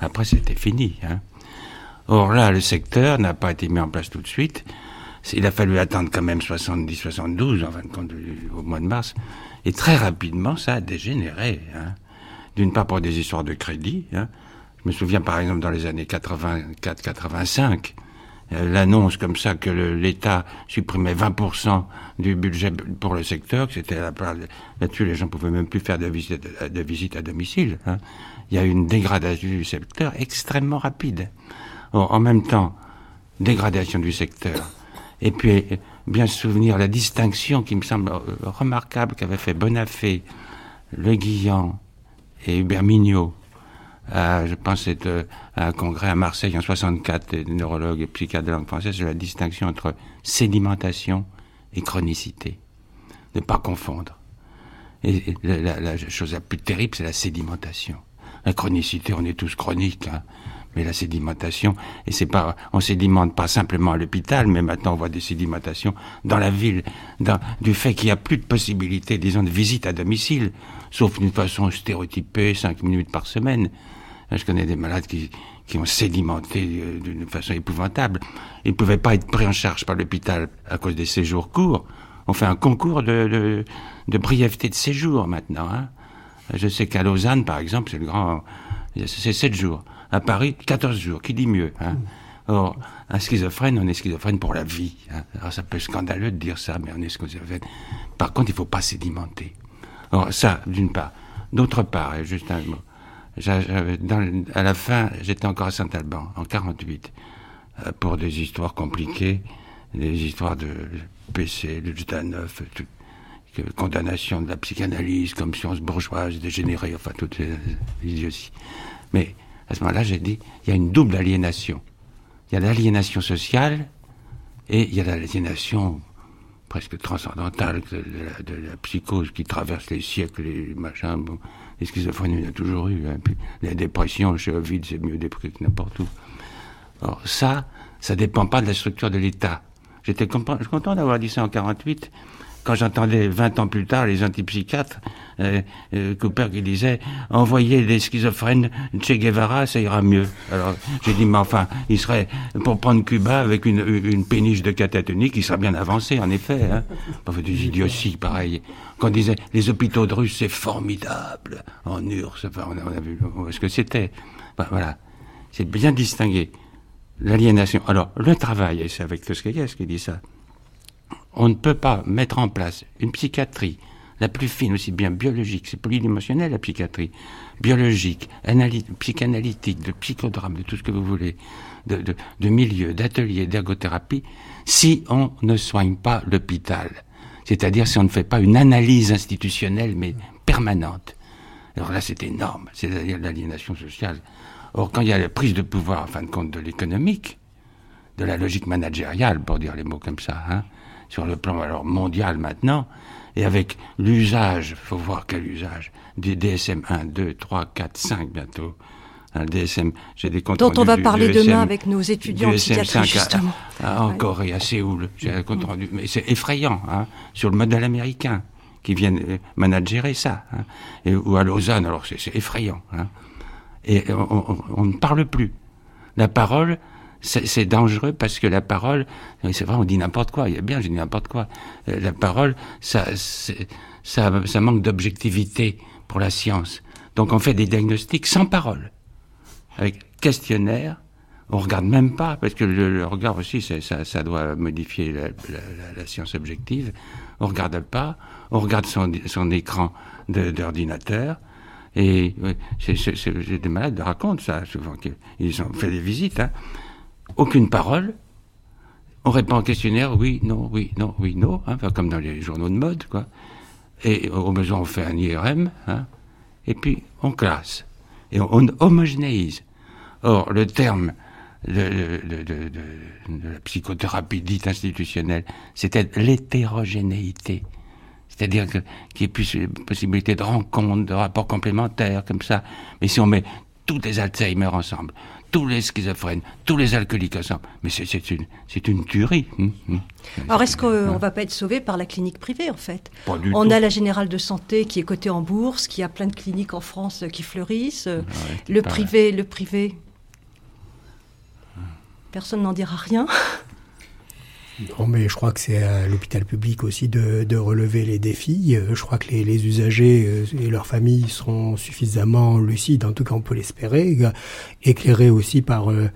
Après, c'était fini. Hein. Or là, le secteur n'a pas été mis en place tout de suite. Il a fallu attendre quand même 70-72, en fin de compte, au mois de mars. Et très rapidement, ça a dégénéré. Hein. D'une part pour des histoires de crédit, hein, je me souviens par exemple dans les années 84-85, euh, l'annonce comme ça que l'État supprimait 20% du budget pour le secteur, que c'était là-dessus les gens pouvaient même plus faire de visite, de visite à domicile. hein. Il y a eu une dégradation du secteur extrêmement rapide. Or, en même temps, dégradation du secteur. Et puis, bien se souvenir la distinction qui me semble euh, remarquable qu'avait fait Bonafé, Le Guillan et Hubert Mignot à, je pense, euh, à un congrès à Marseille en 64, des neurologues et psychiatres de langue française, sur la distinction entre sédimentation et chronicité. Ne pas confondre. Et, la- la chose la plus terrible, c'est la sédimentation. La chronicité, on est tous chroniques, hein, mais la sédimentation, et c'est pas, on sédimente pas simplement à l'hôpital, mais maintenant on voit des sédimentations dans la ville, dans, du fait qu'il n'y a plus de possibilité, disons, de visite à domicile, sauf d'une façon stéréotypée, cinq minutes par semaine. Je connais des malades qui, qui ont sédimenté euh, d'une façon épouvantable. Ils ne pouvaient pas être pris en charge par l'hôpital à cause des séjours courts. On fait un concours de, de, de brièveté de séjour maintenant. Hein. Je sais qu'à Lausanne, par exemple, c'est le grand, c'est 7 jours. À Paris, 14 jours. Qui dit mieux hein? Or, un schizophrène, on est schizophrène pour la vie. Hein. Alors, ça peut être scandaleux de dire ça, mais on est schizophrène. Par contre, il faut pas sédimenter. Or, ça, d'une part. D'autre part, et juste un mot. À la fin, j'étais encore à Saint-Alban, en 48, euh, pour des histoires compliquées, des histoires de PC, de Judanov, tout, condamnation de la psychanalyse comme science bourgeoise, dégénérée, enfin toutes ces idioties. Mais à ce moment-là, j'ai dit, il y a une double aliénation. Il y a l'aliénation sociale et il y a l'aliénation presque transcendantale de la, psychose qui traverse les siècles, les machins. Bon, les schizophrènes, il y en a toujours eu. Hein. La dépression chez Ovid, c'est mieux déprimé que n'importe où. Or, ça, ça dépend pas de la structure de l'État. J'étais content d'avoir dit ça en 48, quand j'entendais 20 ans plus tard les antipsychiatres, euh, euh, Cooper qui disait « Envoyez des schizophrènes Che Guevara, ça ira mieux ». Alors, j'ai dit « Mais enfin, il serait, pour prendre Cuba avec une, une péniche de catatonique, il serait bien avancé, en effet. Hein. Enfin, des idioties, pareil. Quand on disait « Les hôpitaux de Russes, c'est formidable », en URSS, enfin, on a, vu ce que c'était. Voilà, c'est bien distingué. L'aliénation. Alors, le travail, et c'est avec Toscaïès qui dit ça, on ne peut pas mettre en place une psychiatrie la plus fine, aussi bien biologique, c'est polydimensionnel la psychiatrie, biologique, analy- psychanalytique, de psychodrame, de tout ce que vous voulez, de, de, de milieu, d'atelier, d'ergothérapie, si on ne soigne pas l'hôpital. C'est-à-dire si on ne fait pas une analyse institutionnelle, mais permanente. Alors là, c'est énorme, c'est-à-dire l'aliénation sociale. Or, quand il y a la prise de pouvoir, en fin de compte, de l'économique, de la logique managériale, pour dire les mots comme ça, hein, sur le plan alors mondial maintenant, et avec l'usage, faut voir quel usage, du DSM 1, 2, 3, 4, 5 bientôt. Un DSM, j'ai des comptes Dont on va du parler demain avec nos étudiants en psychiatrie, 5 à- justement. à- en Ouais. Corée, à Séoul. J'ai un compte rendu, mais c'est effrayant, hein, sur le modèle américain, qui viennent euh, managerer ça. Hein, et, ou à Lausanne, alors c'est c'est effrayant. Hein. Et on, on- on ne parle plus. La parole, c'est dangereux parce que la parole, c'est vrai, on dit n'importe quoi. Il y a bien, j'ai dit n'importe quoi. Euh, La parole, ça, ça, manque d'objectivité pour la science. Donc on fait des diagnostics sans parole, avec questionnaire. On regarde même pas parce que le, regard aussi, ça, doit modifier la, science objective. On regarde pas. On regarde son, écran d'ordinateur. Et c'est- des malades racontent ça souvent. qu'ils ont fait des visites. Hein. Aucune parole. On répond au questionnaire, oui, non, oui, non, oui, non, hein, comme dans les journaux de mode, quoi. Et au besoin, on fait un IRM, hein, et puis on classe. Et on, homogénéise. Or, le terme de, la psychothérapie dite institutionnelle, c'était l'hétérogénéité. C'est-à-dire qu'il y ait plus de possibilité de rencontres, de rapports complémentaires, comme ça. Mais si on met tous les Alzheimer ensemble, tous les schizophrènes, tous les alcooliques ensemble, mais c'est une, tuerie. hum, hum. Alors est-ce qu'on va pas être sauvé par la clinique privée en fait? On tout. a la Générale de Santé qui est cotée en bourse, qui a plein de cliniques en France euh, qui fleurissent. Ah le privé, le privé. Personne n'en dira rien. Non, mais je crois que c'est à l'hôpital public aussi de, de relever les défis. Euh, Je crois que les, les usagers euh, et leurs familles seront suffisamment lucides, en tout cas on peut l'espérer, euh, éclairés aussi par euh,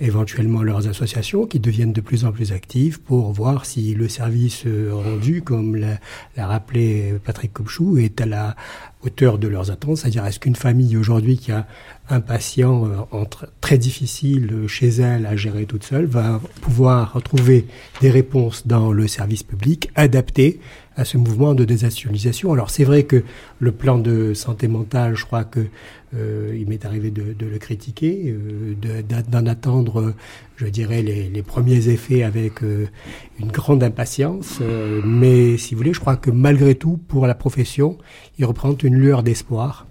éventuellement leurs associations qui deviennent de plus en plus actives pour voir si le service rendu, comme l'a rappelé Patrick Kopchou, est à la hauteur de leurs attentes. C'est-à-dire, est-ce qu'une famille aujourd'hui qui a un patient euh, entre, très difficile chez elle à gérer toute seule va pouvoir trouver des réponses dans le service public adaptées à ce mouvement de désinstitutionnalisation. Alors c'est vrai que le plan de santé mentale, je crois que euh, il m'est arrivé de, le critiquer, euh, d'en attendre, je dirais, les, premiers effets avec euh, une grande impatience. Euh, mais si vous voulez, je crois que malgré tout, pour la profession, il représente une lueur d'espoir euh,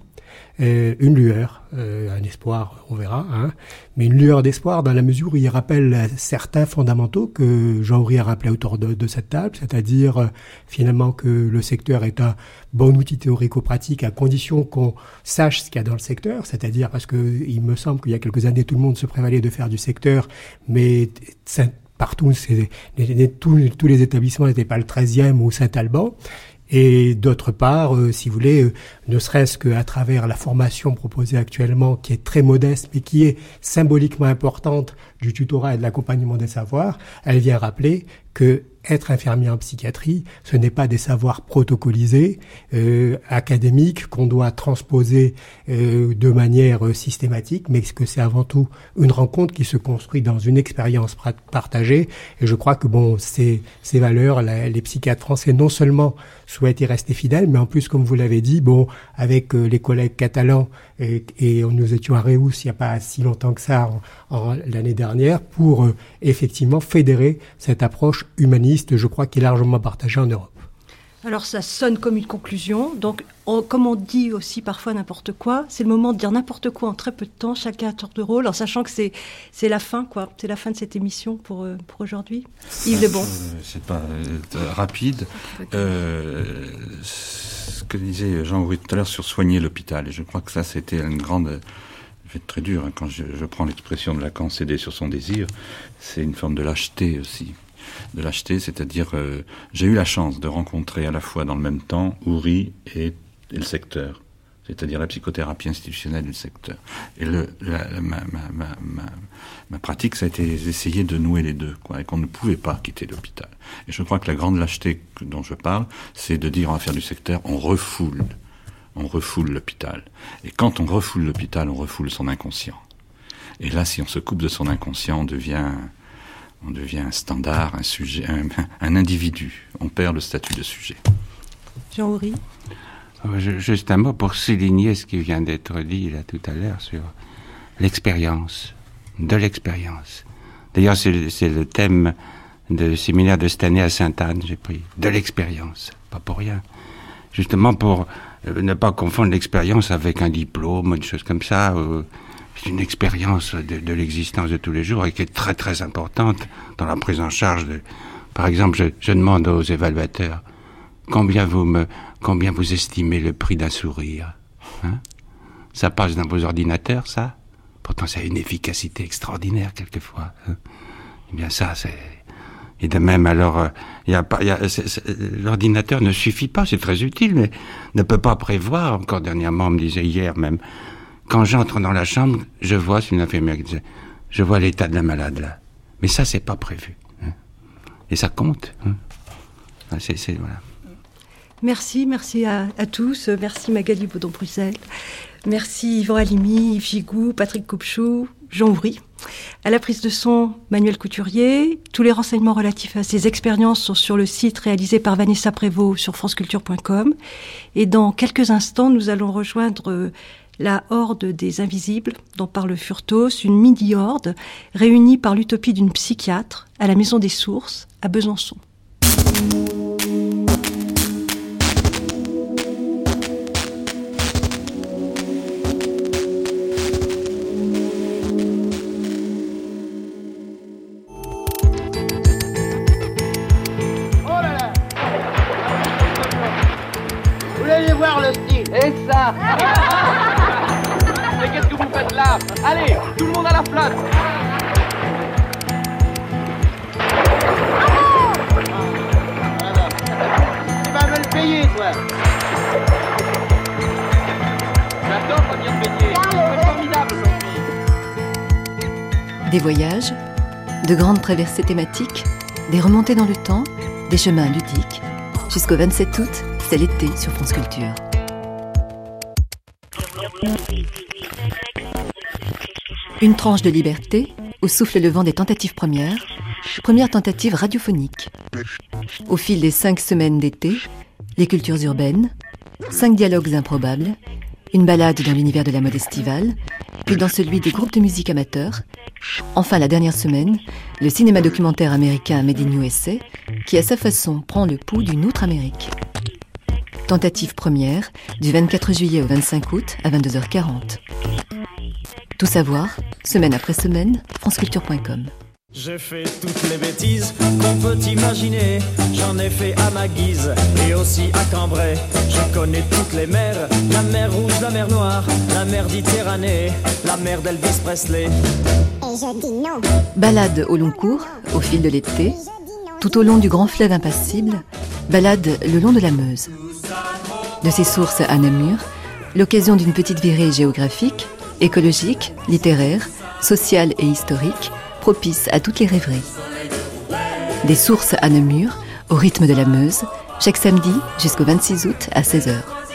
une lueur, euh, un espoir, on verra, hein, mais une lueur d'espoir dans la mesure où il rappelle certains fondamentaux que Jean-Henri a rappelé autour de, de cette table, c'est-à-dire euh, finalement que le secteur est un bon outil théorico-pratique à condition qu'on sache ce qu'il y a dans le secteur, c'est-à-dire parce que il me semble qu'il y a quelques années tout le monde se prévalait de faire du secteur, mais partout, tous, tous, les établissements n'étaient pas le 13e ou Saint-Alban. Et d'autre part, euh, si vous voulez, euh, ne serait-ce qu'à travers la formation proposée actuellement, qui est très modeste, mais qui est symboliquement importante du tutorat et de l'accompagnement des savoirs, elle vient rappeler que être infirmier en psychiatrie, ce n'est pas des savoirs protocolisés, euh, académiques, qu'on doit transposer euh, de manière euh, systématique, mais que c'est avant tout une rencontre qui se construit dans une expérience partagée. Et je crois que bon, ces, ces valeurs, les psychiatres français non seulement souhaitent y rester fidèles, mais en plus, comme vous l'avez dit, bon, avec euh, les collègues catalans et, nous étions à Reus il n'y a pas si longtemps que ça, l'année dernière, pour euh, effectivement fédérer cette approche humaniste, je crois, qui est largement partagée en Europe. Alors ça sonne comme une conclusion. Donc, comme on dit aussi parfois n'importe quoi, c'est le moment de dire n'importe quoi en très peu de temps, chacun à tour de rôle, en sachant que c'est c'est la fin, quoi. C'est la fin de cette émission pour euh, pour aujourd'hui. Yves Lebon. C'est pas euh, rapide. Euh, ce que disait Jean-Henri tout à l'heure sur soigner l'hôpital, et je crois que ça c'était une grande fait très dur hein, quand je, je prends l'expression de Lacan céder sur son désir, c'est une forme de lâcheté aussi de l'acheter, c'est-à-dire euh, j'ai eu la chance de rencontrer à la fois dans le même temps Ouri et, le secteur, c'est-à-dire la psychothérapie institutionnelle du secteur. Et le, la, ma, ma, ma, pratique, ça a été d'essayer de nouer les deux, quoi, et qu'on ne pouvait pas quitter l'hôpital. Et je crois que la grande lâcheté dont je parle, c'est de dire en affaire du secteur, on refoule, on refoule l'hôpital. Et quand on refoule l'hôpital, on refoule son inconscient. Et là, si on se coupe de son inconscient, on devient on devient un standard, un sujet, un, un individu. On perd le statut de sujet. Jean-Henri Juste un mot pour souligner ce qui vient d'être dit là tout à l'heure sur l'expérience, de l'expérience. D'ailleurs, c'est le thème du séminaire de cette année à Sainte-Anne, j'ai pris de l'expérience, pas pour rien. Justement pour euh, ne pas confondre l'expérience avec un diplôme, une chose comme ça. Euh, c'est une expérience de, l'existence de tous les jours et qui est très très importante dans la prise en charge de. Par exemple, je, demande aux évaluateurs combien vous me, combien vous estimez le prix d'un sourire. Hein? Ça passe dans vos ordinateurs, ça? Pourtant, ça a une efficacité extraordinaire quelquefois. Hein? Eh bien, ça, c'est. Et de même, alors, il euh, y a a, l'ordinateur ne suffit pas, c'est très utile, mais ne peut pas prévoir. Encore dernièrement, on me disait hier même, quand j'entre dans la chambre, je vois, c'est une infirmière qui disait, je vois l'état de la malade là. Mais ça, c'est pas prévu. Hein. Et ça compte. Hein. C'est, voilà. Merci, merci à, tous. Merci Magali Baudon-Bruxelles. Merci Yvan Halimi, Yves Gigou, Patrick Coupchou, Jean Ouvry. À la prise de son, Manuel Couturier. Tous les renseignements relatifs à ces expériences sont sur le site réalisé par Vanessa Prévost sur franceculture.com. Et dans quelques instants, nous allons rejoindre la horde des invisibles dont parle Furtos, une midi-horde réunie par l'utopie d'une psychiatre à la Maison des Sources à Besançon. La place. Tu vas me le payer, toi. J'adore revenir payer. C'est formidable, aujourd'hui Des voyages, de grandes traversées thématiques, des remontées dans le temps, des chemins ludiques. Jusqu'au 27 août, c'est l'été sur France Culture. Une tranche de liberté, où souffle le vent des tentatives premières, première tentative radiophonique. Au fil des cinq semaines d'été, les cultures urbaines, cinq dialogues improbables, une balade dans l'univers de la mode estivale, puis dans celui des groupes de musique amateurs. Enfin, la dernière semaine, le cinéma documentaire américain Made in USA, qui à sa façon prend le pouls d'une autre Amérique. Tentative première, du 24 juillet au 25 août à 22h40. Tout savoir, semaine après semaine, franceculture.com. J'ai fait toutes les bêtises qu'on peut imaginer. J'en ai fait à ma guise et aussi à Cambrai. Je connais toutes les mers la mer rouge, la mer noire, la mer Méditerranée, la mer d'Elvis Presley. Et je dis non. Balade au long cours, au fil de l'été, tout au long du grand fleuve impassible, balade le long de la Meuse. De ses sources à Namur, l'occasion d'une petite virée géographique, écologique, littéraire, sociale et historique propice à toutes les rêveries. Des sources à Namur, au rythme de la Meuse, chaque samedi jusqu'au 26 août à 16h.